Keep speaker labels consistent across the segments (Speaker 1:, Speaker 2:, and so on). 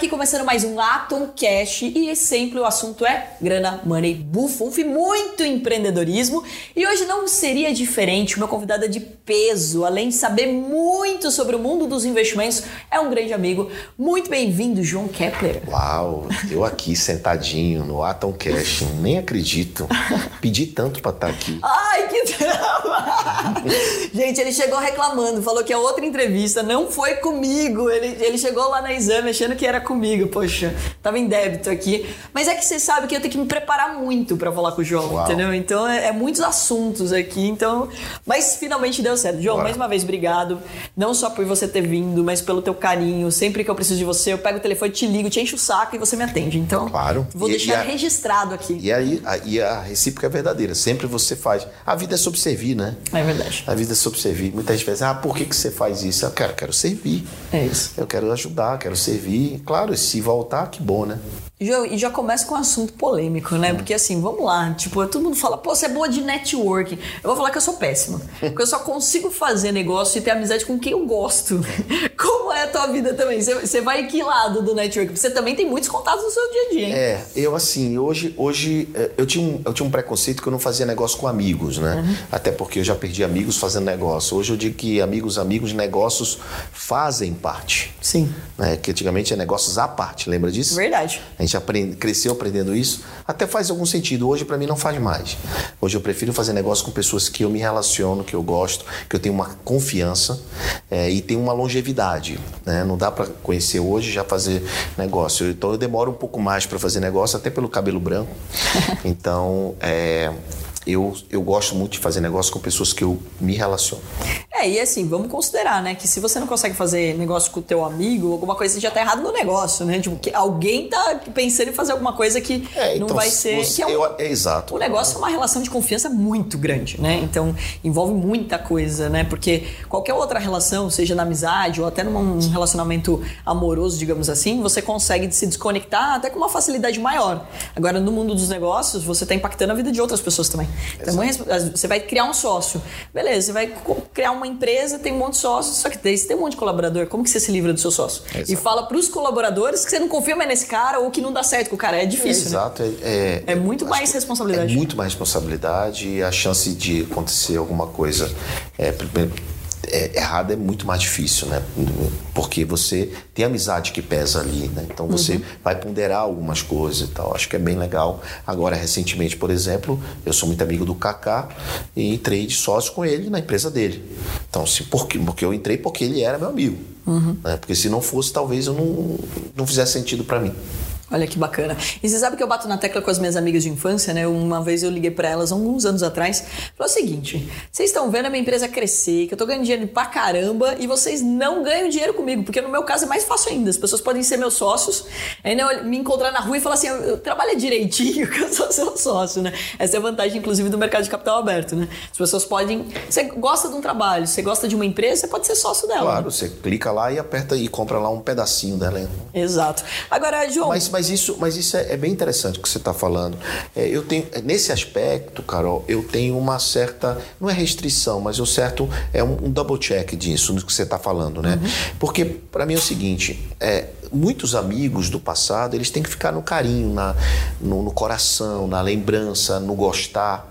Speaker 1: Aqui começando mais um Atom Cash e sempre o assunto é grana, money, bufunf, muito empreendedorismo e hoje não seria diferente, uma convidada de peso, além de saber muito sobre o mundo dos investimentos, é um grande amigo. Muito bem-vindo, João Kepler.
Speaker 2: Uau, eu aqui sentadinho no Atom Cash, nem acredito. Pedi tanto pra estar aqui.
Speaker 1: Ai, que drama! Gente, ele chegou reclamando, falou que a outra entrevista não foi comigo. Ele, ele chegou lá na exame achando que era comigo. Poxa, tava em débito aqui. Mas é que você sabe que eu tenho que me preparar muito para falar com o João,
Speaker 2: Uau.
Speaker 1: entendeu? Então é, é muitos assuntos aqui. Então, mas finalmente deu certo. João,
Speaker 2: Bora.
Speaker 1: mais uma vez, obrigado. Não só por você ter vindo, mas pelo teu carinho. Sempre que eu preciso de você, eu pego o telefone, te ligo, te encho o saco e você me atende. Então,
Speaker 2: Claro.
Speaker 1: vou
Speaker 2: E-
Speaker 1: deixar
Speaker 2: e a-
Speaker 1: registrado aqui.
Speaker 2: E aí, a, e a recíproca é verdadeira. Sempre você faz. A vida é sobre servir, né?
Speaker 1: É verdade.
Speaker 2: A vida é sobre servir. Muita gente pensa, ah, por que, que você faz isso? Eu quero, quero servir.
Speaker 1: É isso.
Speaker 2: Eu quero ajudar, quero servir. Claro, se voltar, que bom, né?
Speaker 1: E já começa com um assunto polêmico, né? Porque assim, vamos lá, tipo, todo mundo fala, pô, você é boa de networking. Eu vou falar que eu sou péssima. Porque eu só consigo fazer negócio e ter amizade com quem eu gosto. Como é a tua vida também? Você, vai que lado do networking? Você também tem muitos contatos no seu dia a dia, hein?
Speaker 2: É, eu assim, hoje, hoje eh, eu, tinha um, eu tinha um preconceito que eu não fazia negócio com amigos, né?
Speaker 1: Uhum.
Speaker 2: Até porque eu já perdi amigos fazendo negócio. Hoje eu digo que amigos, amigos, negócios fazem parte.
Speaker 1: Sim.
Speaker 2: Né? Que antigamente é negócios à parte, lembra disso?
Speaker 1: Verdade.
Speaker 2: A gente aprende, cresceu aprendendo isso, até faz algum sentido. Hoje, para mim, não faz mais. Hoje, eu prefiro fazer negócio com pessoas que eu me relaciono, que eu gosto, que eu tenho uma confiança é, e tenho uma longevidade. Né? Não dá para conhecer hoje já fazer negócio. Então, eu demoro um pouco mais para fazer negócio, até pelo cabelo branco. Então, é, eu, eu gosto muito de fazer negócio com pessoas que eu me relaciono.
Speaker 1: É, e assim, vamos considerar, né? Que se você não consegue fazer negócio com o teu amigo, alguma coisa já tá errado no negócio, né? Tipo, que alguém tá pensando em fazer alguma coisa que
Speaker 2: É,
Speaker 1: não
Speaker 2: então,
Speaker 1: vai ser.
Speaker 2: você-
Speaker 1: é um-
Speaker 2: eu- é exato.
Speaker 1: O negócio é uma relação de confiança muito grande, né? Então envolve muita coisa, né? Porque qualquer outra relação, seja na amizade ou até num relacionamento amoroso, digamos assim, você consegue se desconectar até com uma facilidade maior. Agora, no mundo dos negócios, você está impactando a vida de outras pessoas também. Então, você vai criar um sócio. Beleza, você vai criar uma empresa, tem um monte de sócios, só que daí você tem um monte de colaborador. Como que você se livra do seu sócio? E
Speaker 2: Exato.
Speaker 1: fala para os colaboradores que você não confia mais nesse cara ou que não dá certo com o cara. É difícil, né?
Speaker 2: Exato. É,
Speaker 1: É muito
Speaker 2: acho
Speaker 1: mais responsabilidade.
Speaker 2: É muito mais responsabilidade e a chance de acontecer alguma coisa é, primeiro, é, errada é muito mais difícil, né? Porque você tem amizade que pesa ali, né? Então você
Speaker 1: Uhum.
Speaker 2: vai ponderar algumas coisas e tal. Acho que é bem legal. Agora, recentemente, por exemplo, eu sou muito amigo do Kaká e entrei de sócio com ele na empresa dele. Então, se, porque, porque eu entrei porque ele era meu amigo.
Speaker 1: Uhum.
Speaker 2: Né? Porque se não fosse, talvez eu não, não fizesse sentido para mim.
Speaker 1: Olha que bacana. E você sabe que eu bato na tecla com as minhas amigas de infância, né? Uma vez eu liguei pra elas, alguns anos atrás, falei o seguinte: vocês estão vendo a minha empresa crescer, que eu tô ganhando dinheiro pra caramba, e vocês não ganham dinheiro comigo, porque no meu caso é mais fácil ainda. As pessoas podem ser meus sócios, ainda eu- me encontrar na rua e falar assim: eu, trabalho direitinho, que eu sou seu sócio, né? Essa é a vantagem, inclusive, do mercado de capital aberto, né? As pessoas podem. Você gosta de um trabalho, você gosta de uma empresa, você pode ser sócio dela.
Speaker 2: Claro, você clica lá e aperta e compra lá um pedacinho dela.
Speaker 1: Exato. Agora, João.
Speaker 2: Mas, mas isso, mas isso é, é bem interessante o que você está falando. É, eu tenho nesse aspecto, Carol, eu tenho uma certa, não é restrição, mas um certo é um, um double check disso, do que você está falando, né? Porque para mim é o seguinte, é, muitos amigos do passado eles têm que ficar no carinho, na, no, no coração, na lembrança, no gostar,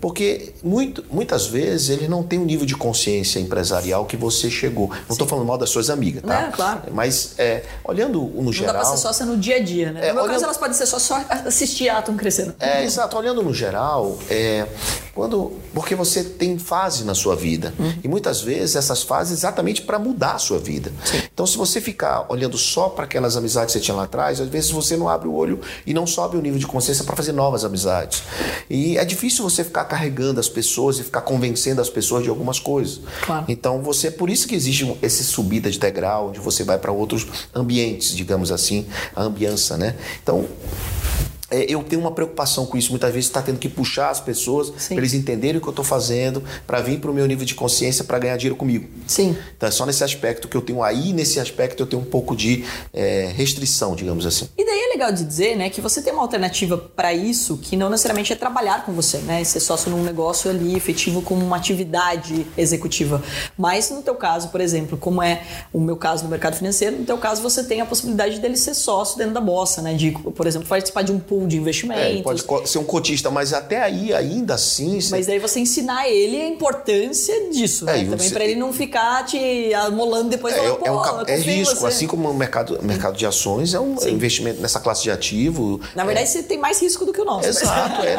Speaker 2: porque muito, muitas vezes ele não tem o nível de consciência empresarial que você chegou. Não estou falando mal das suas amigas, tá?
Speaker 1: É, claro.
Speaker 2: Mas é, olhando no
Speaker 1: Não
Speaker 2: geral.
Speaker 1: dá pra ser sócia no dia a dia, né?
Speaker 2: É,
Speaker 1: no meu
Speaker 2: olha-
Speaker 1: caso, elas podem ser só, só assistir a Atom crescendo.
Speaker 2: É, exato. Olhando no geral, é, quando, porque você tem fase na sua vida. E muitas vezes essas fases exatamente para mudar a sua vida. Então, se você ficar olhando só para aquelas amizades que você tinha lá atrás, às vezes você não abre o olho e não sobe o nível de consciência para fazer novas amizades. E é difícil você ficar carregando as pessoas e ficar convencendo as pessoas de algumas coisas.
Speaker 1: Claro.
Speaker 2: Então, você por isso que existe esse subida de degrau, onde você vai para outros ambientes, digamos assim, a ambiança, né? Então, é, eu tenho uma preocupação com isso. Muitas vezes está tendo que puxar as pessoas para eles entenderem o que eu estou fazendo, para vir para o meu nível de consciência para ganhar dinheiro comigo.
Speaker 1: Sim.
Speaker 2: Então é só nesse aspecto que eu tenho aí, nesse aspecto eu tenho um pouco de é, restrição, digamos assim.
Speaker 1: E daí é legal de dizer, né, que você tem uma alternativa para isso que não necessariamente é trabalhar com você, né, ser sócio num negócio ali efetivo com uma atividade executiva. Mas no teu caso, por exemplo, como é o meu caso no mercado financeiro, no teu caso você tem a possibilidade dele ser sócio dentro da bossa, né, de, por exemplo, participar de um pool de investimentos. É,
Speaker 2: pode ser um cotista, mas até aí, ainda assim.
Speaker 1: Você... Mas daí você ensinar ele a importância disso, né? Também você... para ele não ficar te amolando depois.
Speaker 2: É, falando, é, um, é risco, assim como o mercado, mercado de ações é um Sim. investimento nessa classe de ativo.
Speaker 1: Na verdade, é... você tem mais risco do que o nosso.
Speaker 2: Exato, é,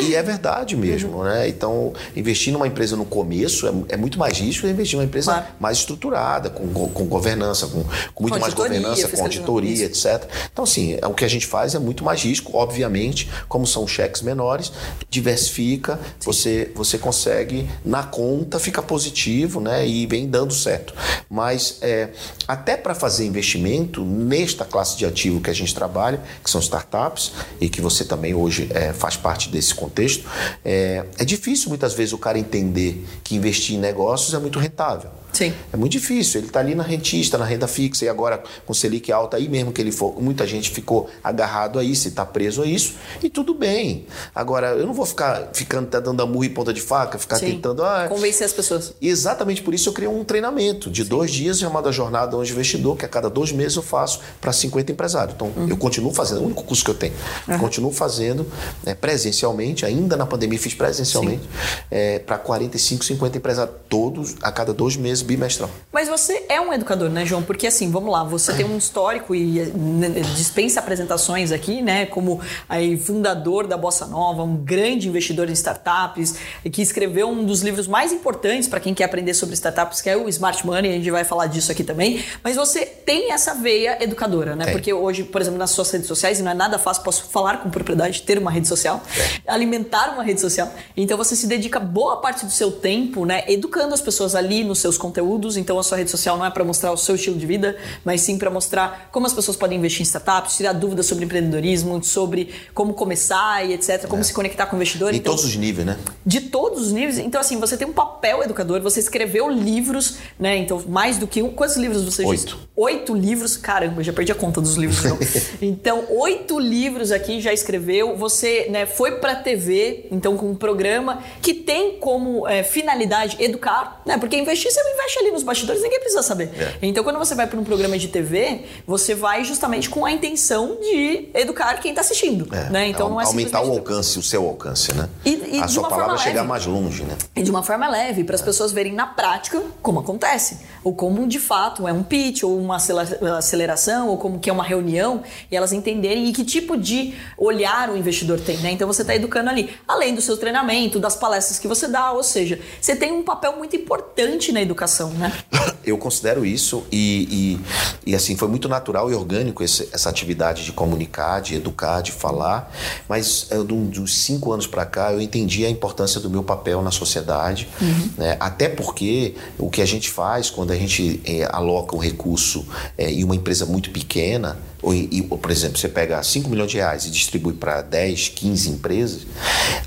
Speaker 2: e é verdade mesmo, uhum. né? Então, investir numa empresa no começo é, é muito mais risco que investir numa empresa claro. mais estruturada, com, com governança, com, com muito com mais governança, com auditoria, etc. Então, assim, é, o que a gente faz é muito mais risco, obviamente, como são cheques menores, diversifica, você, você consegue, na conta, fica positivo, né? E vem dando certo. Mas é, até para fazer investimento nesta classe de ativo que a gente trabalha, que são startups, e que você também hoje é, faz parte desse contexto, é, é difícil muitas vezes o cara entender que investir em negócios é muito rentável.
Speaker 1: Sim.
Speaker 2: É muito difícil. Ele está ali na rentista, na renda fixa, e agora com Selic alta, aí mesmo que ele for. Muita gente ficou agarrado a isso, está preso a isso, e tudo bem. Agora, eu não vou ficar ficando tá dando a murra e ponta de faca, ficar Sim. tentando. Ah,
Speaker 1: Convencer as pessoas.
Speaker 2: Exatamente por isso eu criei um treinamento de Sim. dois dias chamado Jornada Anjo Investidor, que a cada dois meses eu faço para 50 empresários. Então, uhum. eu continuo fazendo, é o único curso que eu tenho. Uhum. Continuo fazendo né, presencialmente, ainda na pandemia fiz presencialmente, é, para 45, 50 empresários, todos a cada dois meses bimestral.
Speaker 1: Mas você é um educador, né, João? Porque assim, vamos lá, você tem um histórico e né, dispensa apresentações aqui, né? Como aí, fundador da Bossa Nova, um grande investidor em startups, que escreveu um dos livros mais importantes para quem quer aprender sobre startups, que é o Smart Money, a gente vai falar disso aqui também. Mas você tem essa veia educadora, né? É. Porque hoje, por exemplo, nas suas redes sociais, não é nada fácil, posso falar com propriedade, ter uma rede social, é. alimentar uma rede social. Então você se dedica boa parte do seu tempo, né, educando as pessoas ali nos seus conteúdos conteúdos, então a sua rede social não é para mostrar o seu estilo de vida, mas sim para mostrar como as pessoas podem investir em startups, tirar dúvidas sobre empreendedorismo, sobre como começar e etc, como é. se conectar com o investidor.
Speaker 2: Em então, todos os níveis, né?
Speaker 1: De todos os níveis. Então, assim, você tem um papel educador, você escreveu livros, né? Então, mais do que um. Quantos livros você
Speaker 2: Oito.
Speaker 1: Oito livros. Caramba, já perdi a conta dos livros. Então, então oito livros aqui já escreveu. Você né, foi para TV, então, com um programa que tem como é, finalidade educar, né? Porque investir, você não investe ali nos bastidores, ninguém precisa saber. É. Então, quando você vai para um programa de TV, você vai justamente com a intenção de educar quem está assistindo. É. Né? Então,
Speaker 2: não é Aumentar o alcance, o seu alcance, né? E, e a sua palavra chegar mais longe, né?
Speaker 1: E de uma forma leve, para as é. pessoas verem na prática como acontece. Ou como, de fato, é um pitch, ou uma aceleração, ou como que é uma reunião, e elas entenderem e que tipo de olhar o investidor tem, né? Então, você está educando ali. Além do seu treinamento, das palestras que você dá, ou seja, você tem um papel muito importante na educação né?
Speaker 2: Eu considero isso e, e, e, assim, foi muito natural e orgânico esse, essa atividade de comunicar, de educar, de falar, mas eu, dos cinco anos para cá eu entendi a importância do meu papel na sociedade, uhum. né? até porque o que a gente faz quando a gente é, aloca um recurso é, em uma empresa muito pequena, ou, por exemplo, você pega 5 milhões de reais e distribui para 10, 15 empresas,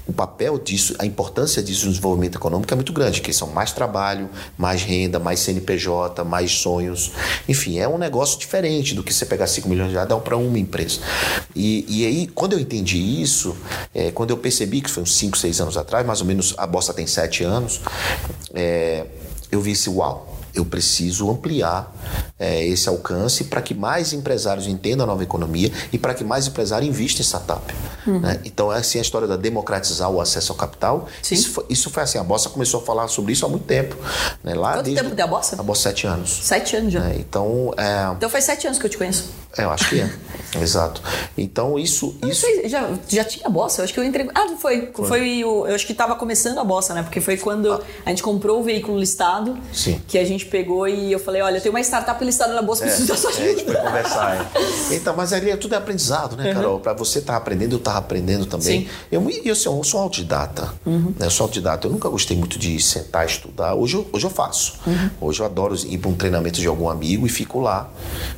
Speaker 2: o papel disso, a importância disso no desenvolvimento econômico é muito grande, que são mais trabalho, mais renda, mais CNPJ, mais sonhos. Enfim, é um negócio diferente do que você pegar 5 milhões de reais e dar para uma empresa. E, e aí, quando eu entendi isso, é, quando eu percebi que foi uns 5, 6 anos atrás, mais ou menos a Bossa tem 7 anos, é, eu vi esse uau eu preciso ampliar é, esse alcance para que mais empresários entendam a nova economia e para que mais empresários investam em startup. Uhum. Né? Então, é assim a história da democratizar o acesso ao capital. Isso foi, isso foi, assim, a Bossa começou a falar sobre isso há muito tempo. Né?
Speaker 1: Lá Quanto
Speaker 2: desde,
Speaker 1: tempo tem a Bossa?
Speaker 2: A Bossa, sete anos.
Speaker 1: Sete anos já.
Speaker 2: É, então, é...
Speaker 1: então faz sete anos que eu te conheço.
Speaker 2: É, eu acho que é. Exato. Então, isso... isso...
Speaker 1: Sei, já, já tinha Bossa? Eu acho que eu entrei... Ah, foi. Foi, foi o, eu acho que estava começando a Bossa, né? Porque foi quando ah. a gente comprou o veículo listado.
Speaker 2: Sim.
Speaker 1: Que a gente pegou e eu falei, olha, eu tenho uma startup listada na bolsa, preciso da sua ajuda.
Speaker 2: É, a gente foi conversar. É. Então, mas ali é tudo é aprendizado, né, Carol? Uhum. Para você estar tá aprendendo, eu estar aprendendo também. Sim. Eu, eu, assim, eu sou autodidata. Uhum. Né? Eu sou autodidata. Eu nunca gostei muito de sentar e estudar. Hoje eu, hoje eu faço. Uhum. Hoje eu adoro ir para um treinamento de algum amigo e fico lá.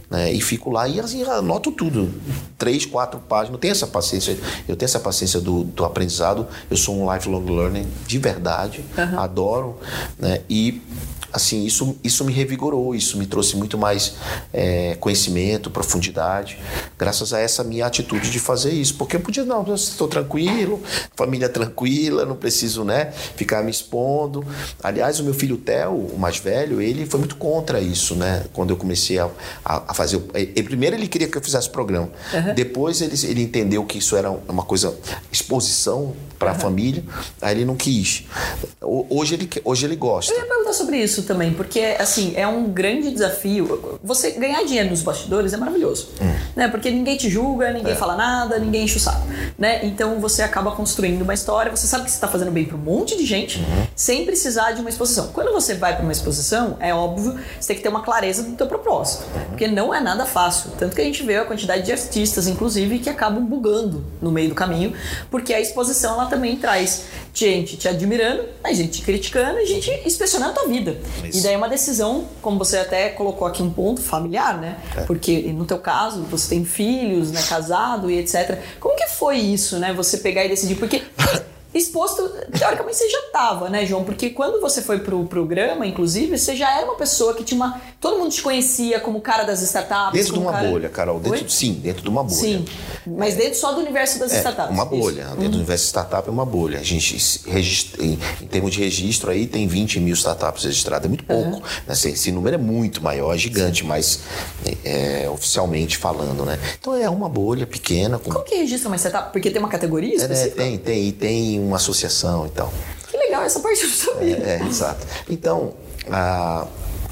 Speaker 2: Né? E fico lá e, e assim, anoto tudo. Três, quatro páginas. Eu tenho essa paciência. Eu tenho essa paciência do, do aprendizado. Eu sou um lifelong learner de verdade. Adoro. Né? E assim, isso, isso me revigorou, isso me trouxe muito mais é, conhecimento, profundidade, graças a essa minha atitude de fazer isso. Porque eu podia, não, estou tranquilo, família tranquila, não preciso né, ficar me expondo. Aliás, o meu filho Theo, o mais velho, ele foi muito contra isso, né? Quando eu comecei a, a, fazer. Ele, primeiro ele queria que eu fizesse programa. Uhum. Depois ele, ele entendeu que isso era uma coisa, exposição para a uhum. família, aí ele não quis. Hoje ele, hoje ele gosta.
Speaker 1: Eu ia perguntar sobre isso também, porque assim, é um grande desafio. Você ganhar dinheiro nos bastidores é maravilhoso, hum. né? Porque ninguém te julga, ninguém é. fala nada, ninguém enche o saco, né? Então você acaba construindo uma história, você sabe que você está fazendo bem para um monte de gente, uhum. sem precisar de uma exposição. Quando você vai para uma exposição, é óbvio, você tem que ter uma clareza do teu propósito, uhum. porque não é nada fácil. Tanto que a gente vê a quantidade de artistas, inclusive, que acabam bugando no meio do caminho, porque a exposição ela também traz gente te admirando, a gente te criticando, a gente inspecionando a tua vida. Isso. E daí é uma decisão, como você até colocou aqui um ponto, familiar, né? É. Porque no teu caso, você tem filhos, né, casado e etc. Como que foi isso, né? Você pegar e decidir? Porque exposto, teoricamente você já estava, né, João? Porque quando você foi pro programa, inclusive, você já era uma pessoa que tinha uma. Todo mundo te conhecia como cara das startups.
Speaker 2: Dentro de uma
Speaker 1: cara...
Speaker 2: bolha, Carol. Dentro, sim, dentro de uma bolha.
Speaker 1: Sim. Mas dentro só do universo das
Speaker 2: é,
Speaker 1: startups.
Speaker 2: Uma bolha. Isso. Dentro uhum. do universo startup é uma bolha. A gente registra, em, em, termos de registro aí tem 20 mil startups registradas. É muito pouco. Uhum. Esse, número é muito maior, é gigante, mas é, oficialmente falando, né? Então é uma bolha pequena.
Speaker 1: Com... Como que registra uma startup? Porque tem uma categoria específica?
Speaker 2: É, né? tem, tem. E tem uma associação e tal.
Speaker 1: Que legal, essa parte eu não sabia.
Speaker 2: É, é exato. Então, a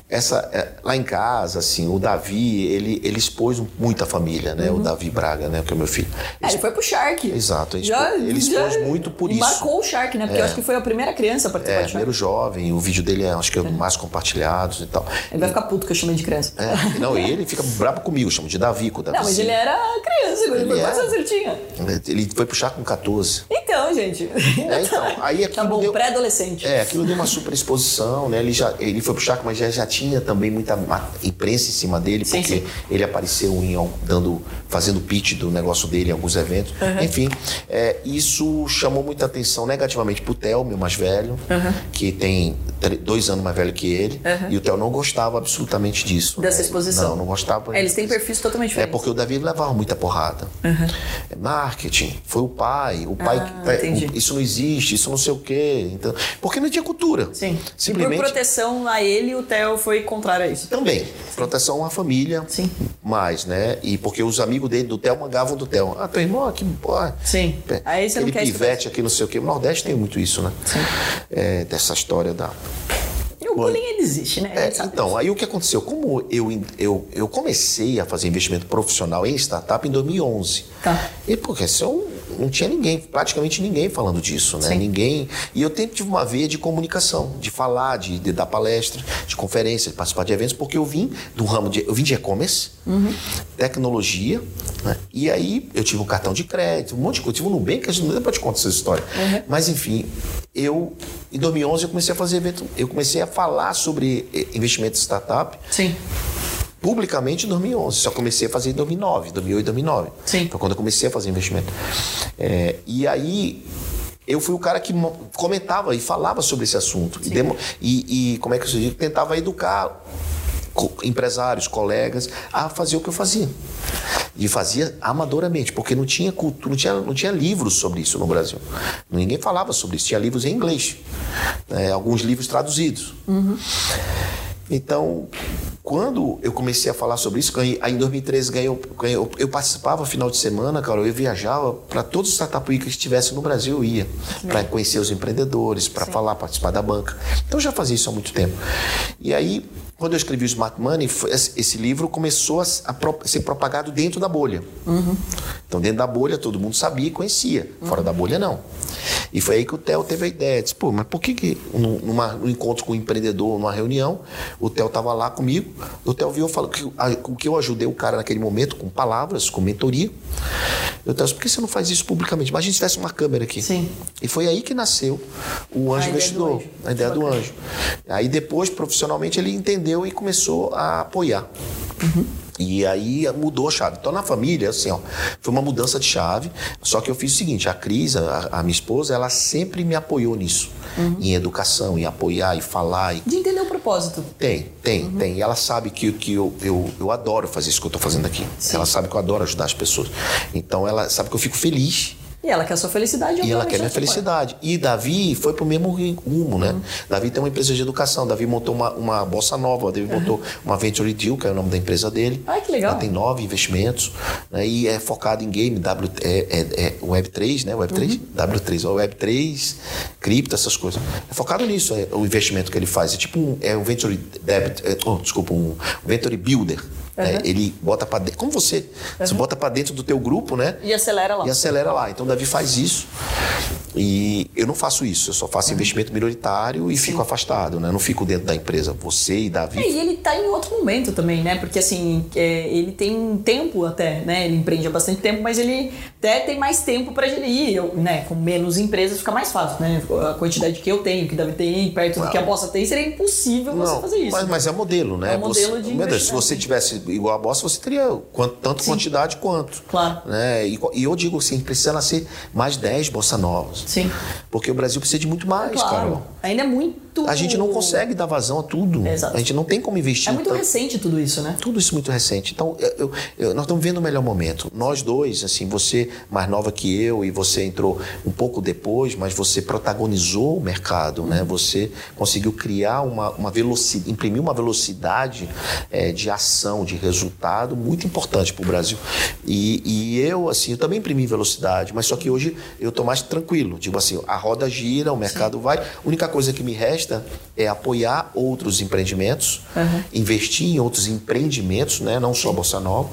Speaker 2: essa é, lá em casa assim o Davi ele, ele expôs muito a família né? Uhum. o Davi Braga né? Que é o meu filho.
Speaker 1: É, ele foi pro Shark.
Speaker 2: Exato ele, já, ele expôs já muito por isso.
Speaker 1: marcou o Shark né? Porque é. eu acho que foi a primeira criança a participar
Speaker 2: é primeiro jovem o vídeo dele é acho que é, é. mais compartilhado e tal.
Speaker 1: Ele vai ficar puto que eu chamei de criança.
Speaker 2: É, não ele fica brabo comigo chama de Davi com o Davi
Speaker 1: não mas ele era criança ele, ele foi quantos anos ele tinha
Speaker 2: ele foi pro Shark com 14
Speaker 1: então gente.
Speaker 2: É, então aí
Speaker 1: tá bom
Speaker 2: deu,
Speaker 1: pré-adolescente.
Speaker 2: É aquilo deu uma super exposição né? Ele já ele foi pro Shark mas já, já tinha também muita imprensa em cima dele, sim, porque sim. ele apareceu em, dando, fazendo pitch do negócio dele em alguns eventos. Uhum. Enfim, é, isso chamou muita atenção negativamente pro Theo, meu mais velho, uhum. que tem dois anos mais velho que ele, uhum. e o Theo não gostava absolutamente disso.
Speaker 1: Dessa né? exposição?
Speaker 2: Não, não gostava.
Speaker 1: É, eles têm perfis totalmente é, diferentes.
Speaker 2: É porque o Davi levava muita porrada. É marketing, foi o pai, o pai, ah, o, isso não existe, isso não sei o quê. Então, porque não tinha cultura.
Speaker 1: Sim. Simplesmente. E por proteção a ele, o Theo foi contrário a isso.
Speaker 2: Também. Sim. Proteção à família.
Speaker 1: Sim.
Speaker 2: Mais, né? E porque os amigos dele do Theo mangavam do Theo. Ah, teu irmão aqui, porra.
Speaker 1: Sim. Aí você
Speaker 2: não
Speaker 1: quer
Speaker 2: pivete aqui, não sei o quê. O Nordeste tem muito isso, né?
Speaker 1: Sim.
Speaker 2: É, dessa história da
Speaker 1: o bullying ele existe, né?
Speaker 2: É, então, aí o que aconteceu? Como eu, eu, eu comecei a fazer investimento profissional em startup em 2011.
Speaker 1: Tá.
Speaker 2: E porque são não tinha ninguém, praticamente ninguém falando disso, né? Sim. Ninguém. E eu sempre tive uma veia de comunicação, de falar, de, de dar palestra, de conferência, de participar de eventos, porque eu vim do ramo de. Eu vim de e-commerce, uhum. tecnologia, né? E aí eu tive um cartão de crédito, um monte de coisa. Eu tive um Nubank, a gente não te contar essa história. Uhum. Mas enfim, eu. Em 2011 eu comecei a fazer evento, eu comecei a falar sobre eh, investimento em startup.
Speaker 1: Sim
Speaker 2: publicamente em 2011. Só comecei a fazer em 2009, 2008, 2009.
Speaker 1: Sim.
Speaker 2: Foi quando eu comecei a fazer investimento. É, e aí eu fui o cara que comentava e falava sobre esse assunto. E, demo, e, e, como é que eu digo? Tentava educar empresários, colegas a fazer o que eu fazia. E fazia amadoramente, porque não tinha cultura, não tinha, não tinha livros sobre isso no Brasil. Ninguém falava sobre isso. Tinha livros em inglês, né? alguns livros traduzidos. Uhum. Então, quando eu comecei a falar sobre isso, ganhei, aí em 2013 ganhei, ganhei, eu participava final de semana, cara, eu viajava para todos os startup que estivessem no Brasil, eu ia para conhecer os empreendedores, para falar, participar da banca. Então eu já fazia isso há muito tempo. E aí quando eu escrevi o Smart Money, esse livro começou a, ser propagado dentro da bolha. Uhum. Então, dentro da bolha, todo mundo sabia e conhecia. Uhum. Fora da bolha, não. E foi aí que o Theo teve a ideia. Disse, pô, mas por que, que numa, num encontro com um empreendedor, numa reunião, o Theo estava lá comigo, o Theo viu falou que, o que eu ajudei o cara naquele momento, com palavras, com mentoria. Eu disse, por que você não faz isso publicamente? Imagina se tivesse uma câmera aqui.
Speaker 1: Sim.
Speaker 2: E foi aí que nasceu o Anjo a Investidor, anjo. a ideia do anjo. Aí depois, profissionalmente, ele entendeu entendeu e começou a apoiar. Uhum. E aí mudou a chave. Então na família, assim, ó, foi uma mudança de chave. Só que eu fiz o seguinte: a Cris, a, a minha esposa, ela sempre me apoiou nisso. Uhum. Em educação, em apoiar, e falar. E...
Speaker 1: De entender o propósito.
Speaker 2: Tem, tem, uhum. tem. E ela sabe que, que eu, eu, eu adoro fazer isso que eu estou fazendo aqui. Sim. Ela sabe que eu adoro ajudar as pessoas. Então ela sabe que eu fico feliz
Speaker 1: e ela quer a sua felicidade.
Speaker 2: E ela quer a minha felicidade. E Davi foi pro mesmo rumo, né? Uhum. Davi tem uma empresa de educação. Davi montou uma, uma bossa nova. Davi uhum. montou uma Venture Deal, que é o nome da empresa dele.
Speaker 1: Ai, que legal.
Speaker 2: Ela tem nove investimentos. Né? E é focado em game, w, é, é, é Web3, né? Web3? Uhum. W3, Web3, cripto, essas coisas. É focado nisso, é, o investimento que ele faz. É tipo um, é um Venture Debit, é, oh, desculpa, um Venture Builder. Uhum. É, ele bota para dentro, como você, uhum. você bota para dentro do teu grupo, né?
Speaker 1: E acelera lá.
Speaker 2: E acelera lá. Então Davi faz isso. E eu não faço isso, eu só faço uhum. investimento minoritário e Sim. fico afastado, né? Eu não fico dentro da empresa. Você e Davi.
Speaker 1: É, e ele está em outro momento também, né? Porque assim, é, ele tem tempo até, né? Ele empreende há bastante tempo, mas ele até tem mais tempo para gerir. Eu, né? Com menos empresas fica mais fácil, né? A quantidade que eu tenho, que Davi tem, perto do que a Bossa tem, seria impossível não, você fazer isso.
Speaker 2: Mas, mas é modelo, né?
Speaker 1: É um modelo
Speaker 2: você,
Speaker 1: de
Speaker 2: Deus, se você tivesse igual a Bossa, você teria quanto, tanto Sim. quantidade quanto.
Speaker 1: Claro.
Speaker 2: Né? E, e eu digo assim, precisa nascer mais 10 Bossa Novas.
Speaker 1: Sim.
Speaker 2: Porque o Brasil precisa de muito mais,
Speaker 1: claro.
Speaker 2: Carol.
Speaker 1: Ainda é muito.
Speaker 2: A gente não consegue dar vazão a tudo. A gente não tem como investir.
Speaker 1: É muito tanto. recente tudo isso, né?
Speaker 2: Tudo isso muito recente. Então, eu, eu, nós estamos vendo o melhor momento. Nós dois, assim, você mais nova que eu e você entrou um pouco depois, mas você protagonizou o mercado, né? Você conseguiu criar uma, uma velocidade, imprimir uma velocidade é, de ação, de resultado muito importante para o Brasil. E, e eu, assim, eu também imprimi velocidade, mas só que hoje eu estou mais tranquilo. Tipo assim, a roda gira, o mercado Sim. vai. A única coisa que me resta é apoiar outros empreendimentos, uhum. investir em outros empreendimentos, né? não só a Bolsa Nova